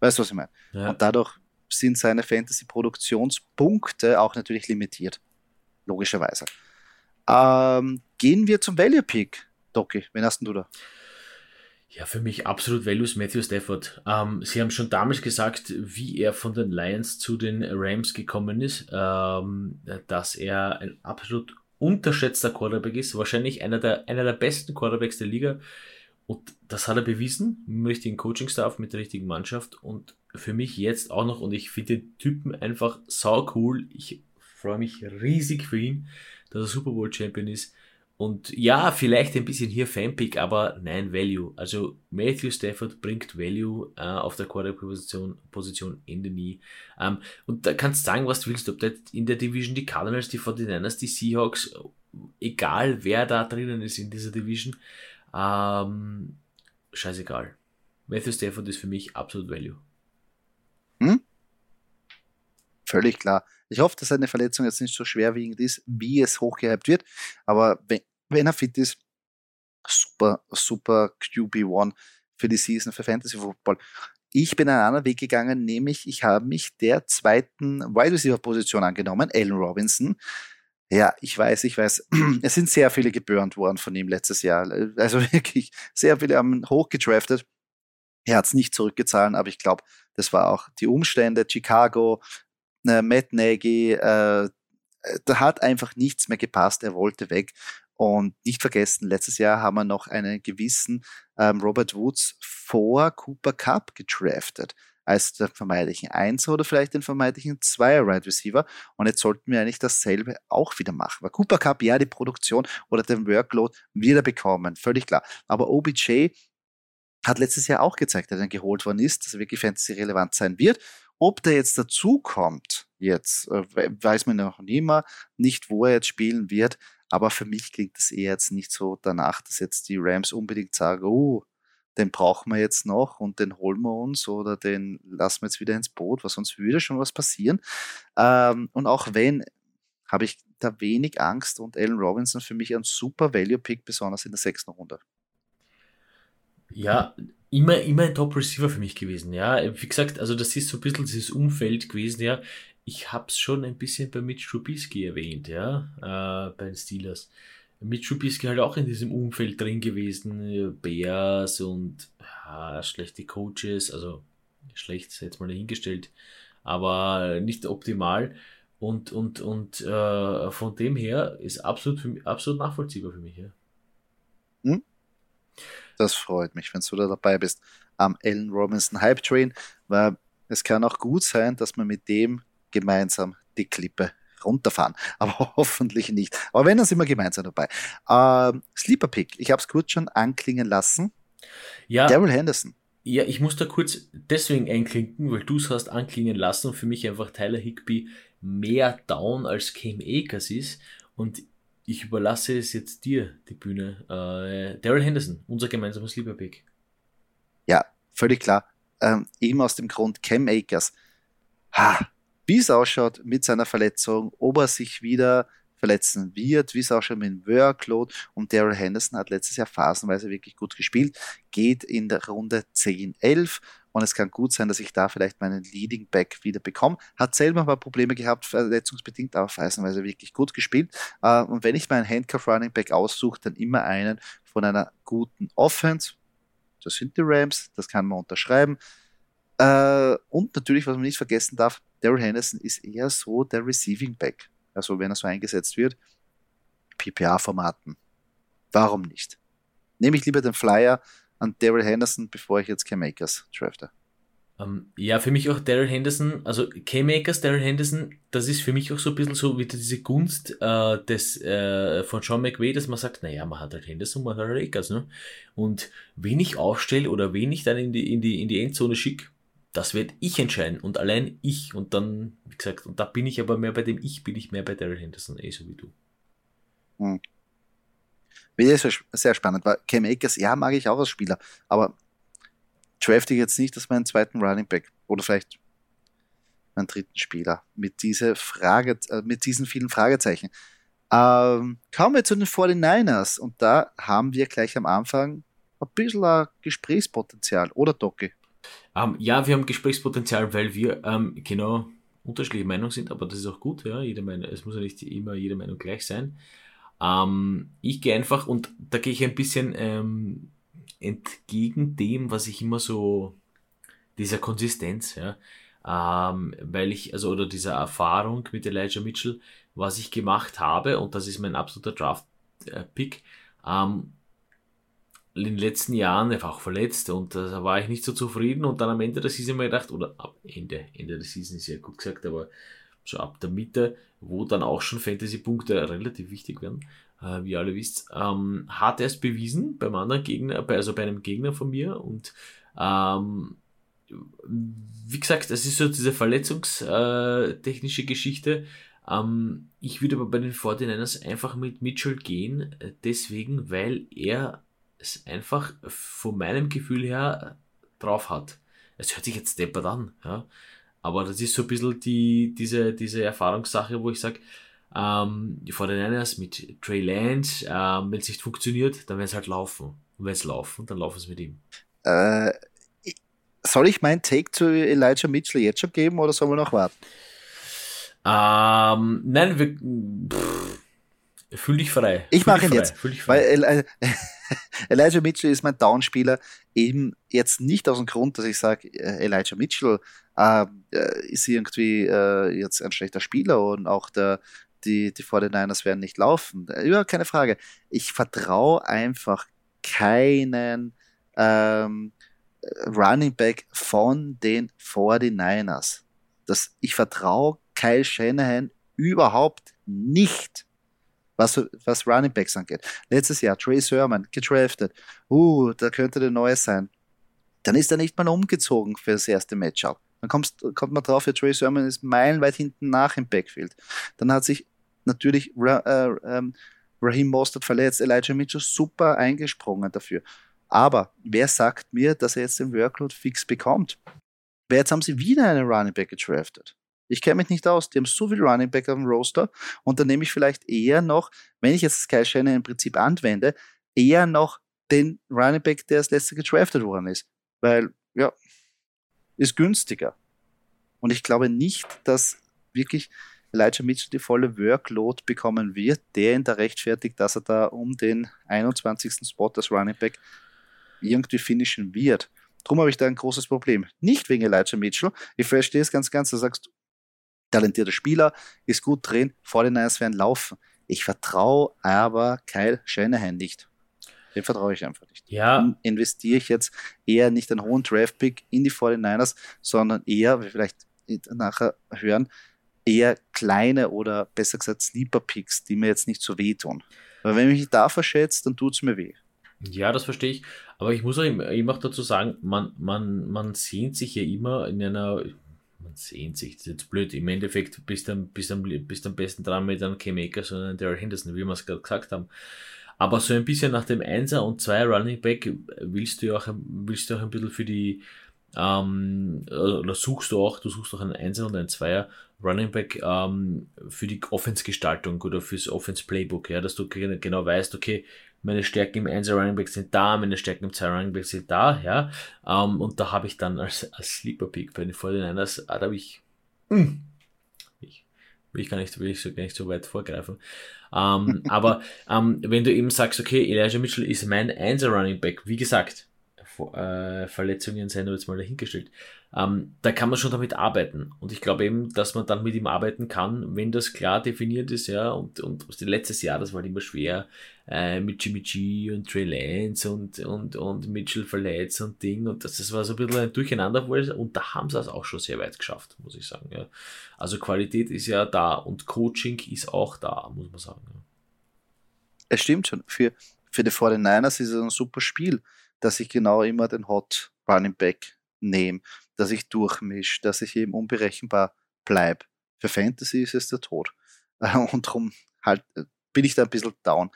Weißt du, was ich meine? Ja. Und dadurch sind seine Fantasy-Produktionspunkte auch natürlich limitiert. Logischerweise. Ähm, gehen wir zum Value Pick, Doki. Wen hast du da? Ja, für mich absolut Values Matthew Stafford. Ähm, Sie haben schon damals gesagt, wie er von den Lions zu den Rams gekommen ist, ähm, dass er ein absolut unterschätzter Quarterback ist, wahrscheinlich einer der, einer der besten Quarterbacks der Liga. Und das hat er bewiesen, mit dem richtigen Coaching-Staff, mit der richtigen Mannschaft und für mich jetzt auch noch. Und ich finde den Typen einfach sau cool. Ich freue mich riesig für ihn, dass er Super Bowl Champion ist. Und ja, vielleicht ein bisschen hier Fanpick, aber nein, Value. Also Matthew Stafford bringt Value äh, auf der Quarterback-Position Position Ende nie. Ähm, und da kannst du sagen, was du willst, ob das in der Division die Cardinals, die 49ers, die Seahawks, egal wer da drinnen ist in dieser Division, ähm, scheißegal. Matthew Stafford ist für mich absolut Value. Hm? Völlig klar. Ich hoffe, dass seine Verletzung jetzt nicht so schwerwiegend ist, wie es hochgehypt wird. Aber wenn, wenn er fit ist, super, super QB1 für die Season für Fantasy Football. Ich bin einen anderen Weg gegangen, nämlich ich habe mich der zweiten Wide Receiver Position angenommen, Allen Robinson. Ja, ich weiß, ich weiß. *clears throat* Es sind sehr viele geburnt worden von ihm letztes Jahr. Also *laughs* wirklich, sehr viele haben hochgedraftet. Er hat es nicht zurückgezahlt, aber ich glaube, das war auch die Umstände. Chicago, äh, Matt Nagy, äh, da hat einfach nichts mehr gepasst. Er wollte weg. Und nicht vergessen, letztes Jahr haben wir noch einen gewissen ähm, Robert Woods vor Cooper Cup gedraftet als den vermeintlichen Einser oder vielleicht den vermeintlichen Zweier Right Receiver. Und jetzt sollten wir eigentlich dasselbe auch wieder machen. Weil Cooper Cup, ja, die Produktion oder den Workload wieder bekommen, völlig klar. Aber OBJ hat letztes Jahr auch gezeigt, dass er geholt worden ist, dass er wirklich fantasy relevant sein wird. Ob der jetzt dazukommt, jetzt äh, weiß man noch nie mehr, nicht wo er jetzt spielen wird. Aber für mich klingt es eher jetzt nicht so danach, dass jetzt die Rams unbedingt sagen, oh, den brauchen wir jetzt noch und den holen wir uns oder den lassen wir jetzt wieder ins Boot, weil sonst würde schon was passieren. Ähm, und auch wenn, habe ich da wenig Angst und Allen Robinson für mich ein super Value-Pick, besonders in der sechsten Runde. Ja, immer, immer ein Top-Receiver für mich gewesen, ja. Wie gesagt, also das ist so ein bisschen dieses Umfeld gewesen, ja ich habe es schon ein bisschen bei Mitch Trubisky erwähnt, ja, äh, bei den Steelers. Mitch Trubisky halt auch in diesem Umfeld drin gewesen, Bears und ja, schlechte Coaches, also schlecht jetzt mal dahingestellt, aber nicht optimal. Und, und, und äh, von dem her ist absolut, für absolut nachvollziehbar für mich. Ja. Hm? Das freut mich, wenn du da dabei bist am Allen Robinson Hype Train, weil es kann auch gut sein, dass wir mit dem gemeinsam die Klippe runterfahren. Aber *laughs* hoffentlich nicht. Aber wenn, dann sind wir gemeinsam dabei. Ähm, Sleeper Pick, ich habe es kurz schon anklingen lassen. Ja. Daryl Henderson. Ja, ich muss da kurz deswegen einklinken, weil du es hast anklingen lassen und für mich einfach Tyler Higby mehr down als Cam Akers ist. Und ich überlasse es jetzt dir, die Bühne. Äh, Daryl Henderson, unser gemeinsames Lieberpick. Ja, völlig klar. Ähm, eben aus dem Grund Cam Akers. Ha, wie es ausschaut mit seiner Verletzung, ob er sich wieder verletzen wird, wie es auch schon mit dem Workload. Und Daryl Henderson hat letztes Jahr phasenweise wirklich gut gespielt, geht in der Runde 10, 11 und es kann gut sein, dass ich da vielleicht meinen Leading Back wieder bekomme. Hat selber mal Probleme gehabt, verletzungsbedingt, aber phasenweise wirklich gut gespielt. Äh, und wenn ich meinen Handcuff Running Back aussuche, dann immer einen von einer guten Offense. Das sind die Rams, das kann man unterschreiben. Äh, und natürlich, was man nicht vergessen darf, Daryl Henderson ist eher so der Receiving Back also wenn er so eingesetzt wird, PPA-Formaten. Warum nicht? Nehme ich lieber den Flyer an Daryl Henderson, bevor ich jetzt K-Makers drafte. Um, ähm, ja, für mich auch Daryl Henderson, also K-Makers, Daryl Henderson, das ist für mich auch so ein bisschen so wieder diese Gunst äh, des, äh, von Sean McVay, dass man sagt, naja, man hat halt Henderson, man hat halt Akers, ne? Und wen ich aufstelle oder wen ich dann in die, in die, in die Endzone schicke, das werde ich entscheiden und allein ich. Und dann, wie gesagt, und da bin ich aber mehr bei dem Ich, bin ich mehr bei Daryl Henderson, eh so wie du. Hm. Wäre sehr spannend, weil Cam Akers, ja, mag ich auch als Spieler, aber drafte ich jetzt nicht als meinen zweiten Running Back oder vielleicht meinen dritten Spieler mit, diese Frage, äh, mit diesen vielen Fragezeichen. Ähm, kommen wir zu den 49ers und da haben wir gleich am Anfang ein bisschen Gesprächspotenzial, oder Doki? Ähm, ja, wir haben Gesprächspotenzial, weil wir ähm, genau unterschiedliche Meinung sind, aber das ist auch gut, ja. Jede Meinung, es muss ja nicht immer jede Meinung gleich sein. Ähm, ich gehe einfach, und da gehe ich ein bisschen ähm, entgegen dem, was ich immer so, dieser Konsistenz, ja. Weil ich, also, oder dieser Erfahrung mit Elijah Mitchell, was ich gemacht habe, und das ist mein absoluter Draft-Pick, ähm, in den letzten Jahren, auch verletzt und äh, da war ich nicht so zufrieden und dann am Ende der Season mir gedacht, oder ab Ende, Ende der Season ist ja gut gesagt, aber so ab der Mitte, wo dann auch schon Fantasy-Punkte relativ wichtig werden, äh, wie ihr alle wisst, ähm, hat er es bewiesen beim anderen Gegner, also bei einem Gegner von mir und ähm, wie gesagt, das ist so diese verletzungstechnische Geschichte. Ähm, ich würde aber bei den 49ers einfach mit Mitchell gehen, äh, deswegen, weil er es einfach von meinem Gefühl her drauf hat. Es hört sich jetzt deppert an, ja. Aber das ist so ein bisschen die, diese, diese Erfahrungssache, wo ich sage, ähm, die Niners mit Trey Lance, ähm, wenn es nicht funktioniert, dann werden es halt laufen. Und wenn es laufen, dann laufen es mit ihm. Äh, soll ich mein Take zu Elijah Mitchell jetzt schon geben oder sollen wir noch warten? Ähm, nein, wir, pff, Fühl dich frei. Ich mache ihn jetzt. Weil äh, *laughs* Elijah Mitchell ist mein Downspieler. Eben jetzt nicht aus dem Grund, dass ich sage, äh, Elijah Mitchell äh, äh, ist irgendwie äh, jetzt ein schlechter Spieler und auch der, die, die 49ers werden nicht laufen. Ja, keine Frage. Ich vertraue einfach keinen ähm, Running Back von den 49ers. Das, ich vertraue Kyle Shanahan überhaupt nicht was, was Running Backs angeht. Letztes Jahr Trey Sermon gedraftet. Uh, da könnte der Neue sein. Dann ist er nicht mal umgezogen für das erste Matchup. Dann kommst, kommt man drauf, ja, Trey Sermon ist meilenweit hinten nach im Backfield. Dann hat sich natürlich äh, ähm, Raheem Mostert verletzt, Elijah Mitchell super eingesprungen dafür. Aber wer sagt mir, dass er jetzt den Workload fix bekommt? Jetzt haben sie wieder einen Running Back gedraftet? Ich kenne mich nicht aus. Die haben so viel Running Back auf dem Roster und dann nehme ich vielleicht eher noch, wenn ich jetzt Sky Shanahan im Prinzip anwende, eher noch den Running Back, der als letzter gedraftet worden ist. Weil, ja, ist günstiger. Und ich glaube nicht, dass wirklich Elijah Mitchell die volle Workload bekommen wird, der ihn da rechtfertigt, dass er da um den 21. Spot als Running Back irgendwie finishen wird. Darum habe ich da ein großes Problem. Nicht wegen Elijah Mitchell. Ich verstehe es ganz, ganz. Du sagst, talentierter Spieler, ist gut drin, 49ers werden laufen. Ich vertraue aber Kyle Shanahan nicht. Den vertraue ich einfach nicht. Ja. investiere ich jetzt eher nicht einen hohen Draft-Pick in die 49ers, sondern eher, wie vielleicht nachher hören, eher kleine oder besser gesagt Sleeper-Picks, die mir jetzt nicht so wehtun. Weil wenn ich mich da verschätze, dann tut es mir weh. Ja, das verstehe ich. Aber ich muss auch immer dazu sagen, man, man, man sehnt sich ja immer in einer, sehnt sich, das ist jetzt blöd, im Endeffekt bist du bist am, bist am besten dran mit einem K-Maker, sondern Daryl Henderson, wie wir es gerade gesagt haben. Aber so ein bisschen nach dem Einser und zwei Running Back willst du auch, willst du auch ein bisschen für die, ähm, oder suchst du auch, du suchst auch einen Einser und einen Zweier Running Back ähm, für die Offense-Gestaltung oder fürs Offense-Playbook, ja, dass du genau weißt, okay, meine Stärken im 1 Running Back sind da, meine Stärken im 2 Running Back sind da, ja. Um, ähm, und da habe ich dann als, als Sleeper Pick bei den 49ers, ah, da habe ich, hm, ich, will ich gar nicht, will ich so, gar nicht so weit vorgreifen. Um, ähm, *laughs* aber um, ähm, wenn du eben sagst, okay, Elijah Mitchell ist mein 1 Running Back, wie gesagt, äh, Verletzungen seien jetzt mal dahingestellt. Ähm, da kann man schon damit arbeiten. Und ich glaube eben, dass man dann mit ihm arbeiten kann, wenn das klar definiert ist, ja. Und, und letztes Jahr, das war halt immer schwer, äh, mit Jimmy G und Trey Lance und, und, und Mitchell verletzt und Ding. Und das, das war so ein bisschen ein Durcheinander. Und da haben sie es auch schon sehr weit geschafft, muss ich sagen. Ja. Also Qualität ist ja da und Coaching ist auch da, muss man sagen. Ja. Es stimmt schon. Für, für die 49ers ist es ein super Spiel dass ich genau immer den Hot Running Back nehme, dass ich durchmische, dass ich eben unberechenbar bleibe. Für Fantasy ist es der Tod. *laughs* Und darum halt äh, bin ich da ein bisschen down.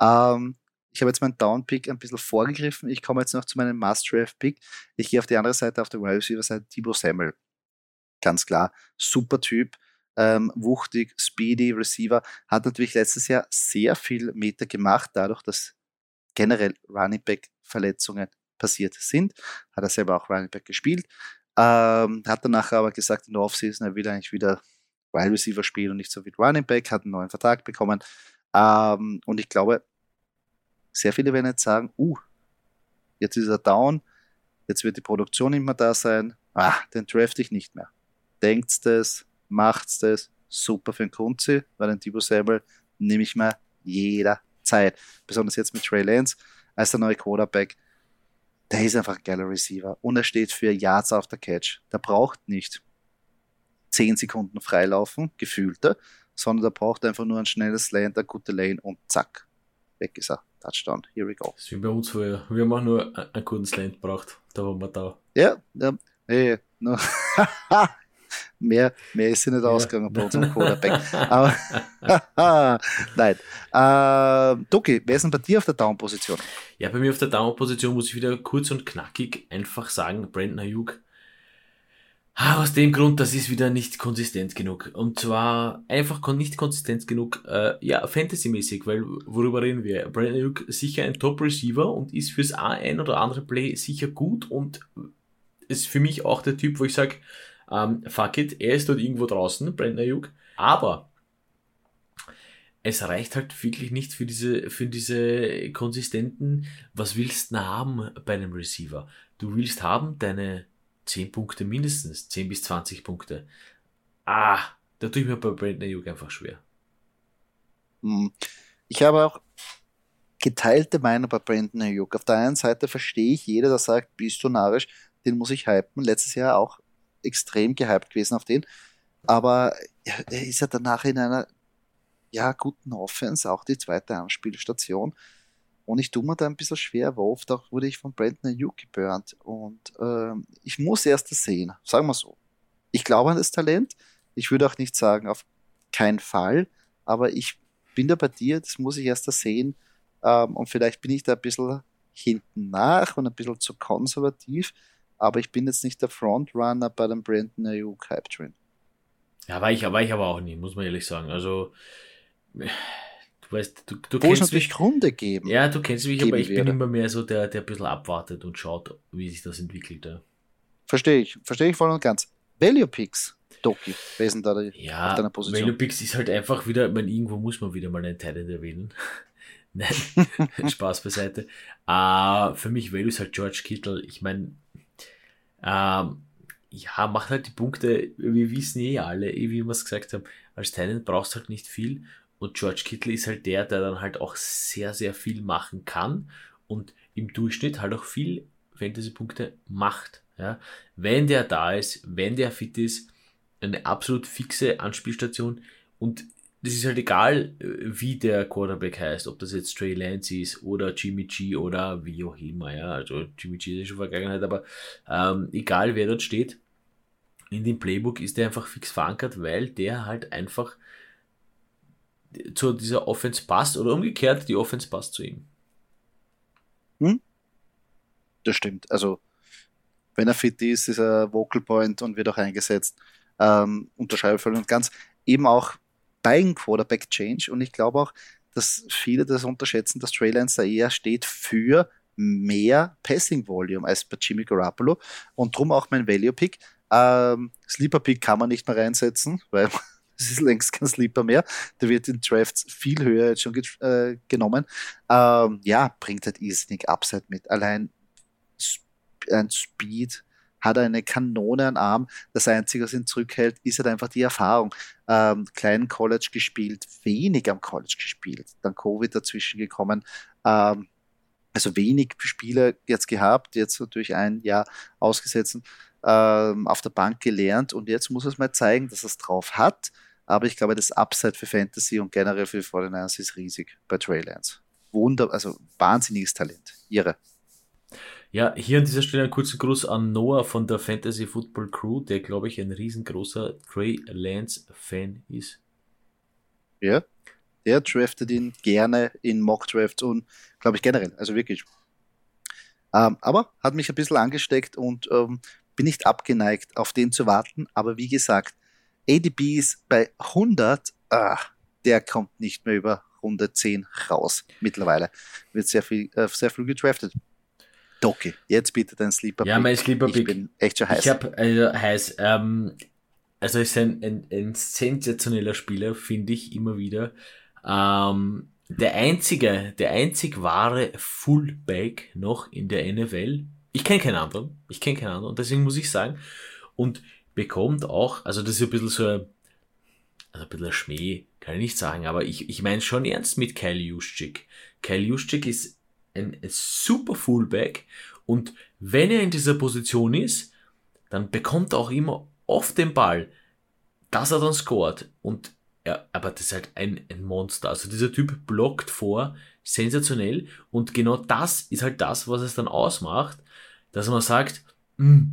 Ähm, ich habe jetzt meinen Down-Pick ein bisschen vorgegriffen. Ich komme jetzt noch zu meinem Must-Draft-Pick. Ich gehe auf die andere Seite, auf der Wide Receiver-Seite, Thibaut Samuel. Ganz klar, super Typ, ähm, wuchtig, speedy Receiver. Hat natürlich letztes Jahr sehr viel Meter gemacht, dadurch, dass generell Running Back Verletzungen passiert sind. Hat er selber auch Running Back gespielt. Ähm, hat danach aber gesagt, in der Offseason, er will eigentlich wieder Wide Receiver spielen und nicht so wie Running Back, hat einen neuen Vertrag bekommen. Ähm, und ich glaube, sehr viele werden jetzt sagen, uh, jetzt ist er down, jetzt wird die Produktion immer da sein, ah, den draft ich nicht mehr. Denkt's das, macht's das, super für den Kunzi, weil den Tibo Samuel nehme ich mir jederzeit. Besonders jetzt mit Trey Lance als der neue Quarterback. Der ist einfach ein geiler Receiver und er steht für Yards auf der Catch. Der braucht nicht 10 Sekunden freilaufen, gefühlte, sondern der braucht einfach nur ein schnelles Land, eine gute Lane und zack, weg ist er. Touchdown, here we go. Das ist wie bei uns vorher. Wir haben auch nur einen guten Slant gebraucht. Da waren wir da. Ja, ja. Hey, no. *laughs* mehr, mehr ist sie nicht ja. ausgegangen bei unserem *laughs* Quarterback. Aber, *laughs* nein. Äh, Doki, wer ist denn bei dir auf der Down-Position? Ja, bei mir auf der Down-Position muss ich wieder kurz und knackig einfach sagen, Brandon Ayuk. Ah, aus dem Grund, das ist wieder nicht konsistent genug. Und zwar einfach nicht konsistent genug, äh, ja, Fantasy-mäßig, weil worüber reden wir? Brandon Ayuk sicher ein Top-Receiver und ist fürs ein oder andere Play sicher gut und ist für mich auch der Typ, wo ich sage, ähm, fuck it, er ist dort irgendwo draußen, Brandon Ayuk. Aber es reicht halt wirklich nicht für diese, für diese konsistenten, was willst du haben bei einem Receiver? Du willst haben deine 10 Punkte mindestens, 10 bis 20 Punkte. Ah, da tue ich mir bei Brandon Ayuk einfach schwer. Hm. Ich habe auch geteilte Meinung bei Brandon Ayuk. Auf der einen Seite verstehe ich jeder, der sagt, bist du narrisch, den muss ich hypen. Letztes Jahr auch extrem gehypt gewesen auf den. Aber er ist ja danach in einer ja, guten Offense, auch die zweite Anspielstation. Und ich tue mir da ein bisschen schwer, weil oft auch wurde ich von Brandon Ayuk geburnt. Und ähm, ich muss erst das sehen, sagen wir so. Ich glaube an das Talent. Ich würde auch nicht sagen, auf keinen Fall. Aber ich bin da bei dir, das muss ich erst da sehen. Ähm, und vielleicht bin ich da ein bisschen hinten nach und ein bisschen zu konservativ aber ich bin jetzt nicht der Frontrunner bei dem Brandon Ayuk Hype Train. Ja, war ich, war ich aber auch nie, muss man ehrlich sagen. Also, du weißt, du, du Wo es natürlich mich, Gründe geben. Ja, du kennst mich, aber ich werde. bin immer mehr so der, der ein bisschen abwartet und schaut, wie sich das entwickelt. Ja. Verstehe ich, verstehe ich voll und ganz. Value Picks, Doki, wer sind da die, ja, auf deiner Position? Value Picks ist halt einfach wieder, man, irgendwo muss man wieder mal einen Teil erwähnen. *laughs* Nein, *laughs* Spaß beiseite. Uh, für mich Value ist halt George Kittle. Ich meine, ähm, ja, macht halt die Punkte, wir wissen eh alle, eh, wie wir es gesagt haben, als Tenant brauchst du halt nicht viel und George Kittle ist halt der, der dann halt auch sehr, sehr viel machen kann und im Durchschnitt halt auch viel Fantasy-Punkte macht. Ja. Wenn der da ist, wenn der fit ist, eine absolut fixe Anspielstation und das ist halt egal, wie der Quarterback heißt, ob das jetzt Trey Lance ist oder Jimmy G oder wie auch immer, ja, also Jimmy G ist schon Vergangenheit, aber ähm, egal wer dort steht, in dem Playbook ist der einfach fix verankert, weil der halt einfach zu dieser Offense passt oder umgekehrt, die Offense passt zu ihm. Hm? Das stimmt. Also, wenn er fit ist, ist er Vocal Point und wird auch eingesetzt. Ähm, unterschreibe voll und ganz. Eben auch beim Quarterback Change. Und ich glaube auch, dass viele das unterschätzen, dass Trey Lance da eher steht für mehr Passing Volume als bei Jimmy Garoppolo. Und darum auch mein Value Pick. Ähm, Sleeper Pick kann man nicht mehr reinsetzen, weil *laughs* es ist längst kein Sleeper mehr. Der wird in Drafts viel höher jetzt schon äh, genommen. Ähm, ja, bringt halt irrsinnig Upside mit. Allein ein Speed, hat eine Kanone an Arm. Das Einzige, was ihn zurückhält, ist halt einfach die Erfahrung. Ähm, kleinen College gespielt, wenig am College gespielt, dann Covid dazwischen gekommen. Ähm, also wenig Spiele jetzt gehabt, jetzt natürlich ein Jahr ausgesetzt, ähm, auf der Bank gelernt und jetzt muss es mal zeigen, dass er es drauf hat. Aber ich glaube, das Upside für Fantasy und generell für 49ers ist riesig bei Trey Lance. Wunder, also wahnsinniges Talent. Ihre. Ja, hier an dieser Stelle einen kurzen Gruß an Noah von der Fantasy Football Crew, der, glaube ich, ein riesengroßer Trey Lance-Fan ist. Ja, der draftet ihn gerne in Mock-Drafts und, glaube ich, generell, also wirklich. Ähm, aber hat mich ein bisschen angesteckt und ähm, bin nicht abgeneigt, auf den zu warten. Aber wie gesagt, ADB ist bei 100, ah, der kommt nicht mehr über Runde 10 raus mittlerweile. Wird sehr viel, äh, sehr viel gedraftet. Doki, jetzt bitte dein Sleeper Pick. Ja, mein Sleeper Pick. Ich bin echt schon heiß. Ich habe also heiß. Ähm, also ist ein, ein, ein sensationeller Spieler, finde ich immer wieder. Ähm, der einzige, der einzig wahre Fullback noch in der NFL. Ich kenne keinen anderen. Ich kenne keinen anderen. Und deswegen muss ich sagen, und bekommt auch, also das ist ein bisschen so ein, also ein bisschen ein Schmäh, kann ich nicht sagen, aber ich, ich meine schon ernst mit Kyle Juszczyk. Kyle Juszczyk ist ein, super Fullback und wenn er in dieser Position ist, dann bekommt er auch immer oft den Ball, dass er dann scoret. Und ja, aber das ist halt ein, ein Monster. Also dieser Typ blockt vor, sensationell. Und genau das ist halt das, was es dann ausmacht, dass man sagt, hm,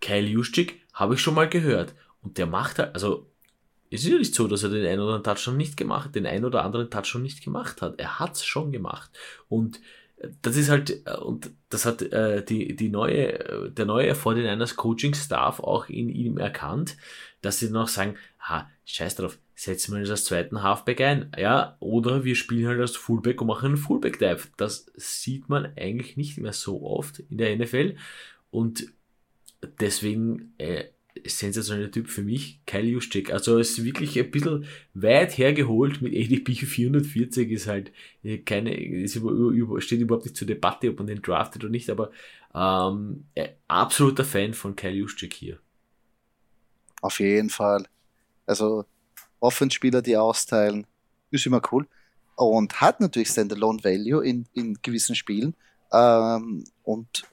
Kyle Juszczyk habe ich schon mal gehört. Und der macht halt, also es ist ja nicht so, dass er den einen oder anderen Touchdown nicht gemacht, den einen oder anderen Touchdown nicht gemacht hat. Er hat es schon gemacht. Und das ist halt, äh, und das hat äh, die, die neue, äh, der neue 49ers Coaching Staff auch in ihm erkannt, dass sie auch sagen, ha, scheiß drauf, setzen wir uns als zweiten Halfback ein, ja, oder wir spielen halt als Fullback und machen einen Fullback Dive. Das sieht man eigentlich nicht mehr so oft in der NFL und deswegen äh, sensationeller Typ für mich, Kyle Juszczyk. Also es ist wirklich ein bisschen weit hergeholt mit ADP 440 ist halt keine, ist über, steht überhaupt nicht zur Debatte, ob man den draftet oder nicht, aber ähm, absoluter Fan von Kyle Juszczyk hier. Auf jeden Fall. Also Offenspieler, die austeilen, ist immer cool. Und hat natürlich Standalone Value in, in gewissen Spielen. Ähm, und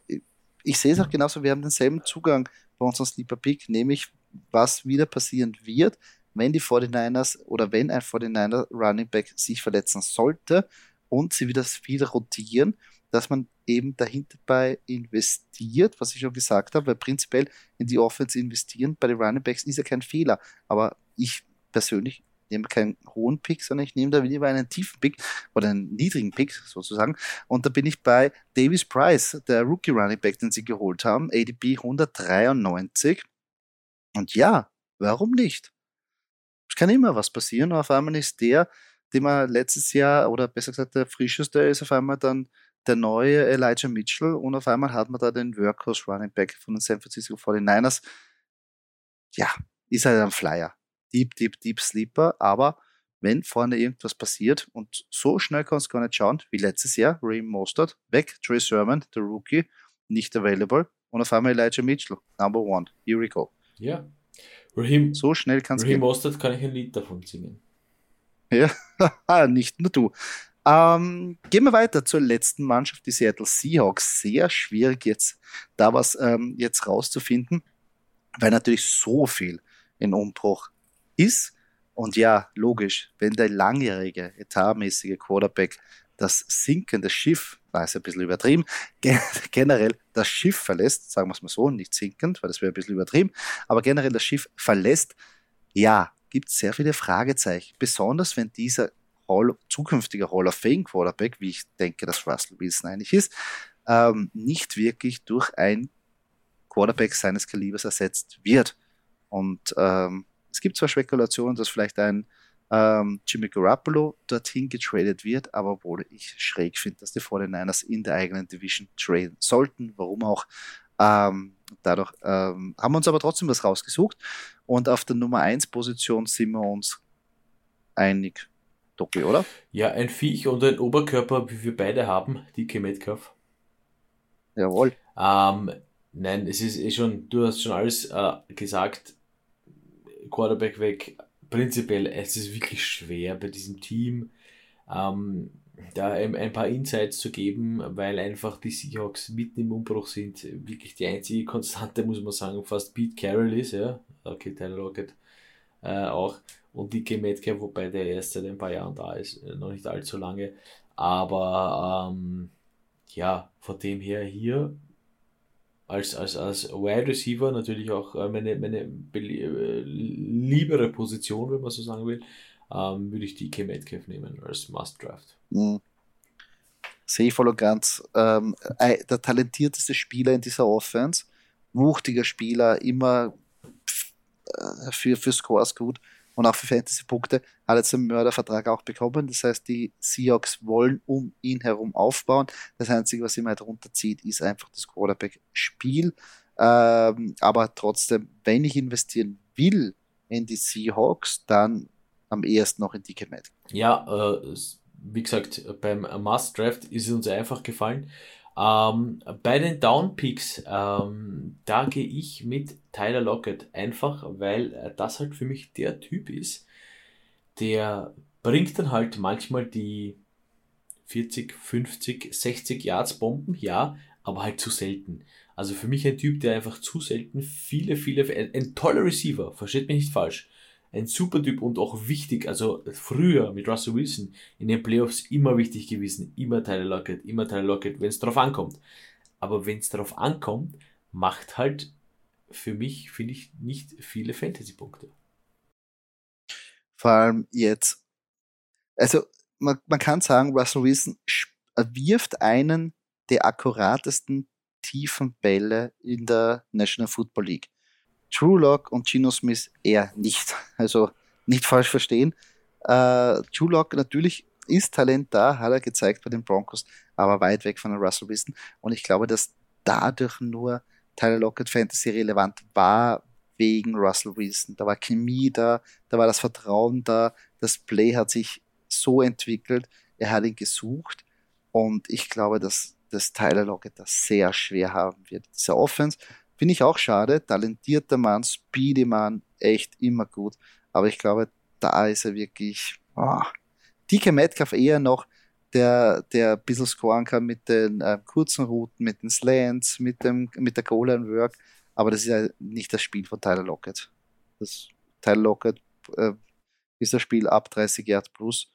ich sehe es auch genauso, wir haben denselben Zugang bei unserem Sleeper Pick, nämlich was wieder passieren wird, wenn die 49ers oder wenn ein 49er Running Back sich verletzen sollte und sie wieder viel rotieren, dass man eben dahinter bei investiert, was ich schon gesagt habe, weil prinzipiell in die Offense investieren bei den Running Backs ist ja kein Fehler. Aber ich persönlich nehme keinen hohen Pick, sondern ich nehme da lieber einen tiefen Pick oder einen niedrigen Pick sozusagen. Und da bin ich bei Davis Price, der Rookie Running Back, den sie geholt haben, ADP 193. Und ja, warum nicht? Es kann immer was passieren. Auf einmal ist der, den man letztes Jahr, oder besser gesagt der frischeste ist, auf einmal dann der neue Elijah Mitchell und auf einmal hat man da den Workhorse Running Back von den San Francisco 49ers. Ja, ist halt ein Flyer. Deep, Deep, Deep Sleeper, aber wenn vorne irgendwas passiert und so schnell kannst du gar nicht schauen, wie letztes Jahr, Reem Mostert, weg, Trey Sermon, der Rookie, nicht available, und auf einmal Elijah Mitchell, Number One. Here we go. Ja. Raheem, so schnell kann es gehen. Raheem Mostert kann ich ein Lied davon singen. Ja, *laughs* nicht nur du. Ähm, gehen wir weiter zur letzten Mannschaft, die Seattle Seahawks. Sehr schwierig jetzt da was ähm, jetzt rauszufinden, weil natürlich so viel in Umbruch ist. Und ja, logisch, wenn der langjährige, etatmäßige Quarterback das sinkende Schiff, war es ein bisschen übertrieben, *laughs* generell das Schiff verlässt, sagen wir es mal so, nicht sinkend, weil das wäre ein bisschen übertrieben, aber generell das Schiff verlässt, ja, gibt es sehr viele Fragezeichen, besonders wenn dieser Hall, zukünftiger Hall of Fame Quarterback, wie ich denke, dass Russell Wilson eigentlich ist, ähm, nicht wirklich durch ein Quarterback seines Kalibers ersetzt wird. Und ähm, es gibt zwar Spekulationen, dass vielleicht ein ähm, Jimmy Garoppolo dorthin getradet wird, aber obwohl ich schräg finde, dass die 49ers in der eigenen Division traden sollten, warum auch. Ähm, dadurch ähm, haben wir uns aber trotzdem was rausgesucht und auf der Nummer 1 Position sind wir uns einig, Doki, oder? Ja, ein Viech und ein Oberkörper, wie wir beide haben, DK Metcalf. Jawohl. Ähm, nein, es ist eh schon, du hast schon alles äh, gesagt, Quarterback weg, prinzipiell, es ist wirklich schwer bei diesem Team, ähm, da ein paar Insights zu geben, weil einfach die Seahawks mitten im Umbruch sind. Wirklich die einzige Konstante, muss man sagen, fast Pete Carroll ist, ja. Okay, Tyler Lockett äh, auch. Und DK Metcalf, wobei der erst seit ein paar Jahren da ist, äh, noch nicht allzu lange. Aber ähm, ja, von dem her hier als, als, als Wide Receiver natürlich auch äh, meine, meine äh, liebere Position, wenn man so sagen will, ähm, würde ich die K. Metcalf nehmen als Must-Draft. Mhm. Sehe ich voll und ganz. Ähm, der talentierteste Spieler in dieser Offense, wuchtiger Spieler, immer äh, für, für Scores gut und auch für Fantasy-Punkte, hat jetzt einen Mördervertrag auch bekommen. Das heißt, die Seahawks wollen um ihn herum aufbauen. Das Einzige, was immer halt runterzieht, ist einfach das Quarterback-Spiel. Ähm, aber trotzdem, wenn ich investieren will in die Seahawks, dann am ehesten noch in Dicke Matt. Ja, äh, wie gesagt, beim Must Draft ist es uns einfach gefallen. Ähm, bei den Downpicks, ähm, da gehe ich mit Tyler Lockett einfach, weil das halt für mich der Typ ist, der bringt dann halt manchmal die 40, 50, 60 Yards Bomben, ja, aber halt zu selten. Also für mich ein Typ, der einfach zu selten viele, viele, ein, ein toller Receiver, versteht mich nicht falsch, ein super Typ und auch wichtig. Also früher mit Russell Wilson in den Playoffs immer wichtig gewesen. Immer Tyler Lockett, immer Tyler Lockett, wenn es darauf ankommt. Aber wenn es darauf ankommt, macht halt für mich, finde ich, nicht viele Fantasy-Punkte. Vor allem jetzt, also man, man kann sagen, Russell Wilson wirft einen der akkuratesten tiefen Bälle in der National Football League. True Lock und Gino Smith eher nicht. *laughs* Also nicht falsch verstehen. Äh, True Lock natürlich ist Talent da, hat er gezeigt bei den Broncos, aber weit weg von Russell Wilson. Und ich glaube, dass dadurch nur Tyler Lockett Fantasy relevant war wegen Russell Wilson. Da war Chemie da, da war das Vertrauen da, das Play hat sich so entwickelt, er hat ihn gesucht und ich glaube, dass, dass Tyler Lockett das sehr schwer haben wird. Dieser Offense Finde ich auch schade. Talentierter Mann, speedy Mann, echt immer gut. Aber ich glaube, da ist er wirklich. Oh. DK Metcalf eher noch, der, der ein bisschen scoren kann mit den äh, kurzen Routen, mit den Slants, mit, dem, mit der Goal and Work. Aber das ist ja nicht das Spiel von Tyler Lockett. Das Tyler Lockett äh, ist das Spiel ab 30 Yards plus.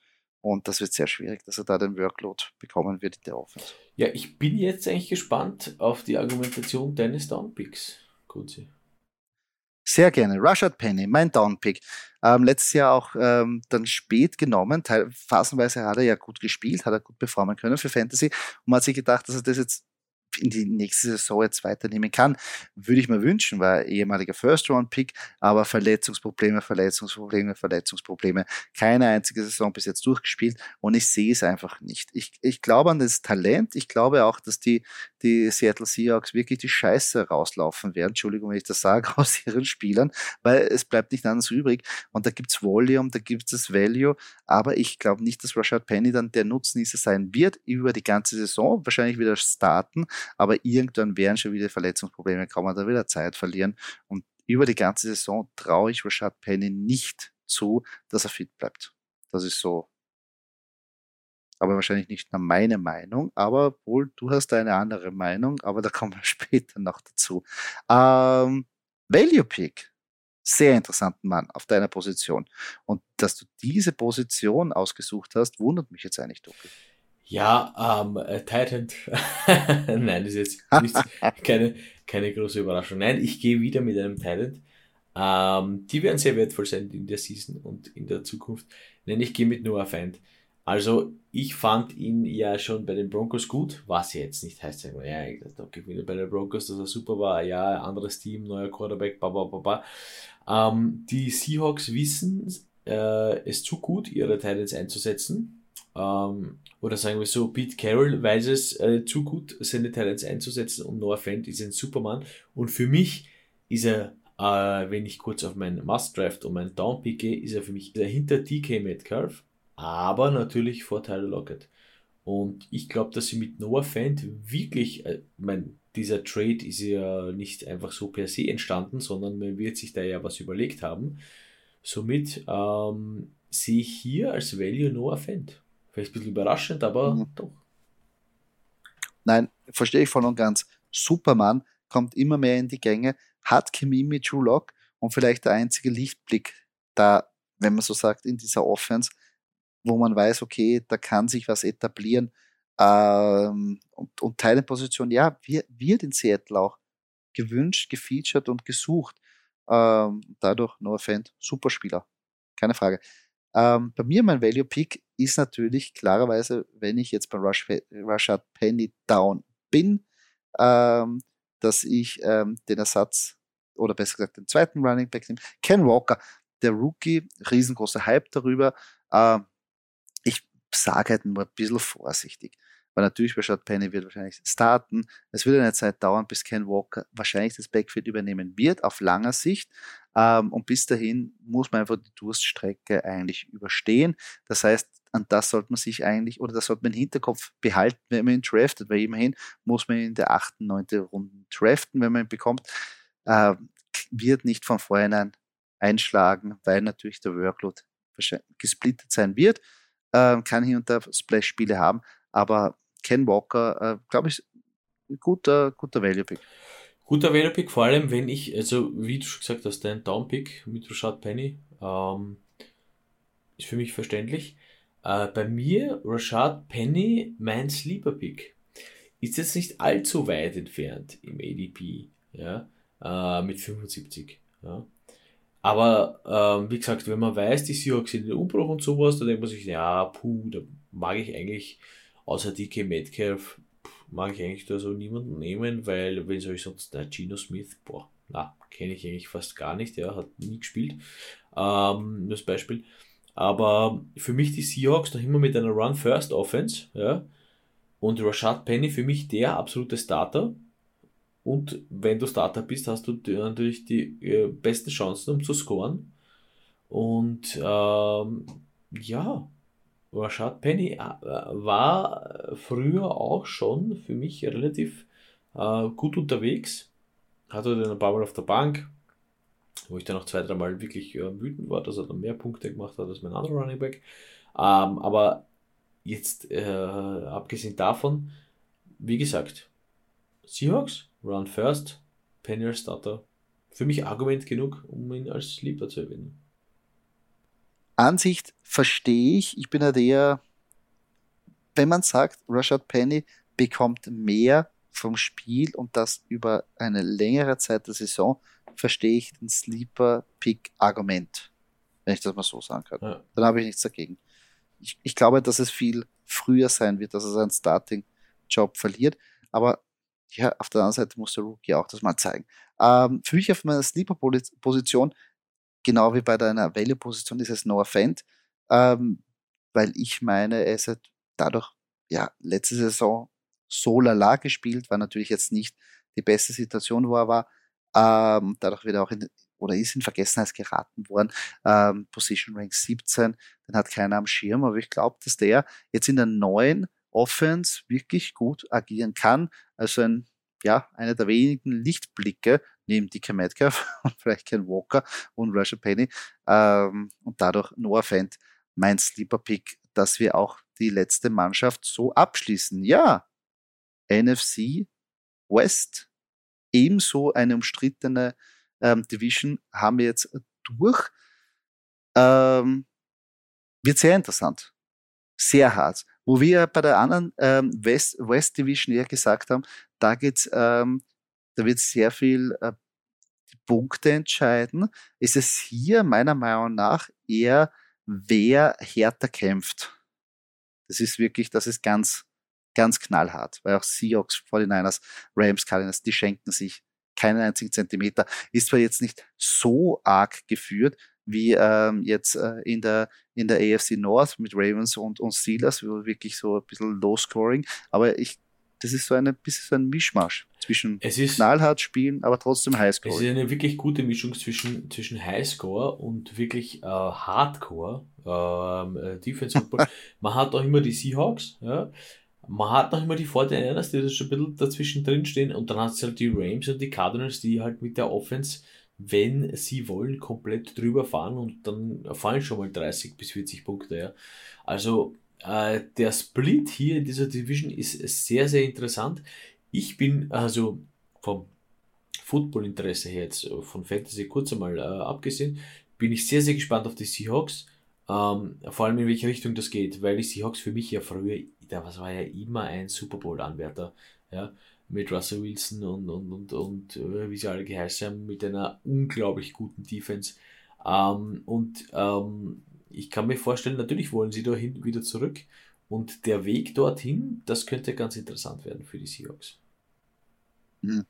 Und das wird sehr schwierig, dass er da den Workload bekommen wird in der Offense. Ja, ich bin jetzt eigentlich gespannt auf die Argumentation deines Downpicks, Kurzi. Sehr gerne. Rashad Penny, mein Downpick. Ähm, letztes Jahr auch ähm, dann spät genommen. Teil, phasenweise hat er ja gut gespielt, hat er gut performen können für Fantasy. Und man hat sich gedacht, dass er das jetzt in die nächste Saison jetzt weiternehmen kann. Würde ich mir wünschen, war ehemaliger First-Round-Pick, aber Verletzungsprobleme, Verletzungsprobleme, Verletzungsprobleme. Keine einzige Saison bis jetzt durchgespielt und ich sehe es einfach nicht. Ich, ich glaube an das Talent. Ich glaube auch, dass die, die Seattle Seahawks wirklich die Scheiße rauslaufen werden. Entschuldigung, wenn ich das sage, *laughs* aus ihren Spielern, weil es bleibt nicht anders übrig. Und da gibt es Volume, da gibt es Value, aber ich glaube nicht, dass Rashad Penny dann der Nutznießer sein wird über die ganze Saison, wahrscheinlich wieder starten aber irgendwann werden schon wieder Verletzungsprobleme kommen, da wieder Zeit verlieren. Und über die ganze Saison traue ich Rashad Penny nicht zu, dass er fit bleibt. Das ist so. Aber wahrscheinlich nicht nur meine Meinung, aber wohl, du hast eine andere Meinung, aber da kommen wir *laughs* später noch dazu. Ähm, Value Pick sehr interessanten Mann auf deiner Position. Und dass du diese Position ausgesucht hast, wundert mich jetzt eigentlich, Doki. Ja, ähm, äh, Titan. *laughs* Nein, das ist jetzt nicht, *laughs* keine, keine große Überraschung. Nein, ich gehe wieder mit einem Titan. Ähm, die werden sehr wertvoll sein in der Season und in der Zukunft. Nein, ich gehe mit Noah Fand. Also, ich fand ihn ja schon bei den Broncos gut, was jetzt nicht heißt, sagen wir, ja, ich dachte, okay, bei den Broncos, dass er super war, ja, anderes Team, neuer Quarterback, ba, ba, ba, ba. Ähm, die Seahawks wissen äh, es zu gut, ihre Titans einzusetzen. Ähm, oder sagen wir so, Pete Carroll weiß es äh, zu gut, seine Titans einzusetzen und Noah Fent ist ein Superman. Und für mich ist er, äh, wenn ich kurz auf meinen Must-Draft und meinen Down picke, ist er für mich hinter DK Metcalf, aber natürlich vor Tyler Lockett. Und ich glaube, dass sie mit Noah Fent wirklich, äh, mein, dieser Trade ist ja nicht einfach so per se entstanden, sondern man wird sich da ja was überlegt haben. Somit ähm, sehe ich hier als Value Noah Fent. Vielleicht ein bisschen überraschend, aber mhm. doch. Nein, verstehe ich voll und ganz. Superman kommt immer mehr in die Gänge, hat Chemie mit Drew Lock und vielleicht der einzige Lichtblick da, wenn man so sagt, in dieser Offense, wo man weiß, okay, da kann sich was etablieren. Ähm, und, und Teilenposition, ja, wird in Seattle auch gewünscht, gefeatured und gesucht. Ähm, dadurch Noah Fent, super Spieler. Keine Frage. Ähm, bei mir mein Value Pick ist natürlich klarerweise, wenn ich jetzt bei Rush, Rashad Penny down bin, ähm, dass ich ähm, den Ersatz oder besser gesagt den zweiten Running Back nehme. Ken Walker, der Rookie, riesengroßer Hype darüber. Ähm, ich sage halt nur ein bisschen vorsichtig. Weil natürlich Rashad Penny wird wahrscheinlich starten. Es wird eine Zeit dauern, bis Ken Walker wahrscheinlich das Backfield übernehmen wird, auf langer Sicht. Ähm, und bis dahin muss man einfach die Durststrecke eigentlich überstehen. Das heißt, an das sollte man sich eigentlich, oder das sollte man im Hinterkopf behalten, wenn man ihn draftet, weil immerhin muss man ihn in der achten, neunten Runde draften, wenn man ihn bekommt. Äh, wird nicht von vornherein einschlagen, weil natürlich der Workload gesplittet sein wird. Äh, kann hier und da Splash-Spiele haben, aber Ken Walker, äh, glaube ich, guter, guter Value-Pick. Guter Value-Pick, vor allem wenn ich, also wie du schon gesagt hast, dein Down-Pick mit Rashad Penny ähm, ist für mich verständlich. Äh, bei mir, Rashad Penny, mein Sleeper-Pick, ist jetzt nicht allzu weit entfernt im ADP, ja, äh, mit 75. Ja. Aber ähm, wie gesagt, wenn man weiß, die Seahawks sind in den Umbruch und sowas, dann denkt man sich, ja, puh, da mag ich eigentlich außer DK Metcalf mag ich eigentlich da so niemanden nehmen, weil wenn soll ich sonst, der Gino Smith, boah, na, kenne ich eigentlich fast gar nicht, ja, hat nie gespielt, ähm, nur das Beispiel. Aber für mich die Seahawks noch immer mit einer Run-First-Offense, ja, und Rashad Penny für mich der absolute Starter. Und wenn du Starter bist, hast du natürlich die äh, besten Chancen, um zu scoren. Und ähm, ja, Rashad Penny äh, war früher auch schon für mich relativ äh, gut unterwegs. Hatte dann ein paar Mal auf der Bank, wo ich dann noch zwei, drei Mal wirklich äh, wütend war, dass er dann mehr Punkte gemacht hat als mein anderer Running Back. Ähm, aber jetzt, äh, abgesehen davon, wie gesagt, Seahawks, Run First, Penny als Starter. Für mich Argument genug, um ihn als Sleeper zu erwähnen. Ansicht verstehe ich. Ich bin halt eher, wenn man sagt, Rashad Penny bekommt mehr vom Spiel und das über eine längere Zeit der Saison, verstehe ich den Sleeper-Pick-Argument, wenn ich das mal so sagen kann. Ja. Dann habe ich nichts dagegen. Ich, ich, glaube, dass es viel früher sein wird, dass er seinen Starting-Job verliert, aber ja, auf der anderen Seite muss der Rookie auch das mal zeigen. Ähm, für mich auf meiner Sleeper-Position genau wie bei deiner Value-Position ist es Noah Fent, ähm, weil ich meine, er ist halt dadurch, ja, letzte Saison so lala gespielt, war natürlich jetzt nicht die beste Situation, wo er war. Ähm, dadurch wird er auch in, oder ist in Vergessenheit geraten worden. Ähm, Position Rank 17, den hat keiner am Schirm, aber ich glaube, dass der jetzt in der neuen Offense wirklich gut agieren kann. Also ein, ja, einer der wenigen Lichtblicke neben DK Metcalf *laughs* und vielleicht Ken Walker und Rashad Penny ähm, und dadurch Noah Fent mein Sleeper Pick, dass wir auch die letzte Mannschaft so abschließen. Ja, NFC West, ebenso eine umstrittene ähm, Division haben wir jetzt durch. Ähm, wird sehr interessant. Sehr hart. Wo wir bei der anderen ähm, West, West Division eher gesagt haben, da geht's, ähm, da wird sehr viel äh, Punkte entscheiden, ist es hier meiner Meinung nach eher, wer härter kämpft. Das ist wirklich, das ist ganz, ganz knallhart, weil auch Seahawks, 49ers, Rams, Cardinals, die schenken sich keinen einzigen Zentimeter. Ist zwar jetzt nicht so arg geführt, wie ähm, jetzt äh, in, der, in der AFC North mit Ravens und, und Steelers, wirklich so ein bisschen Low-Scoring. Aber ich, das ist so eine bisschen so ein Mischmasch zwischen es ist, knallhart spielen, aber trotzdem Highscore. Es ist eine wirklich gute Mischung zwischen, zwischen Highscore und wirklich äh, Hardcore ähm, äh, Defense Football. *laughs* Man hat auch immer die Seahawks, ja. Man hat noch immer die 49ers, die da schon ein bisschen dazwischen drin stehen und dann hat es halt die Rams und die Cardinals, die halt mit der Offense wenn sie wollen, komplett drüber fahren und dann fallen schon mal 30 bis 40 Punkte. Ja. Also äh, der Split hier in dieser Division ist sehr, sehr interessant. Ich bin also vom Football-Interesse her jetzt, von Fantasy kurz einmal äh, abgesehen, bin ich sehr, sehr gespannt auf die Seahawks. Ähm, vor allem in welche Richtung das geht, weil die Seahawks für mich ja früher, da war ja immer ein Super Bowl-Anwärter. Ja mit Russell Wilson und, und, und, und äh, wie sie alle geheißen haben, mit einer unglaublich guten Defense. Ähm, und ähm, ich kann mir vorstellen, natürlich wollen sie dahin wieder zurück. Und der Weg dorthin, das könnte ganz interessant werden für die Seahawks. Hm.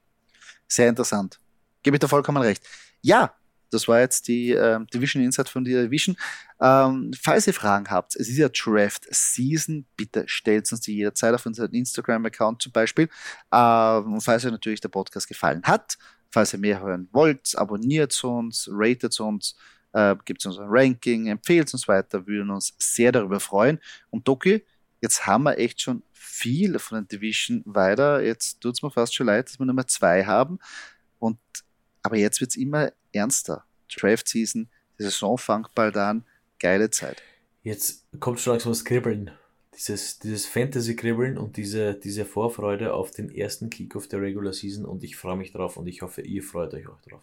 Sehr interessant. Gebe ich dir vollkommen recht. Ja, das war jetzt die äh, Division Insight von der Division. Ähm, falls ihr Fragen habt, es ist ja Draft Season, bitte stellt uns die jederzeit auf unseren Instagram-Account zum Beispiel. Ähm, und falls euch natürlich der Podcast gefallen hat, falls ihr mehr hören wollt, abonniert uns, ratet uns, äh, gibt uns ein Ranking, empfehlt uns weiter, würden uns sehr darüber freuen. Und Doki, jetzt haben wir echt schon viel von den Division weiter. Jetzt tut es mir fast schon leid, dass wir Nummer zwei haben. Und aber jetzt wird es immer ernster. Draft Season, die Saison fängt bald an. Geile Zeit. Jetzt kommt schon langsam das Kribbeln. Dieses, dieses Fantasy-Kribbeln und diese, diese Vorfreude auf den ersten Kickoff der Regular Season und ich freue mich drauf und ich hoffe, ihr freut euch auch drauf.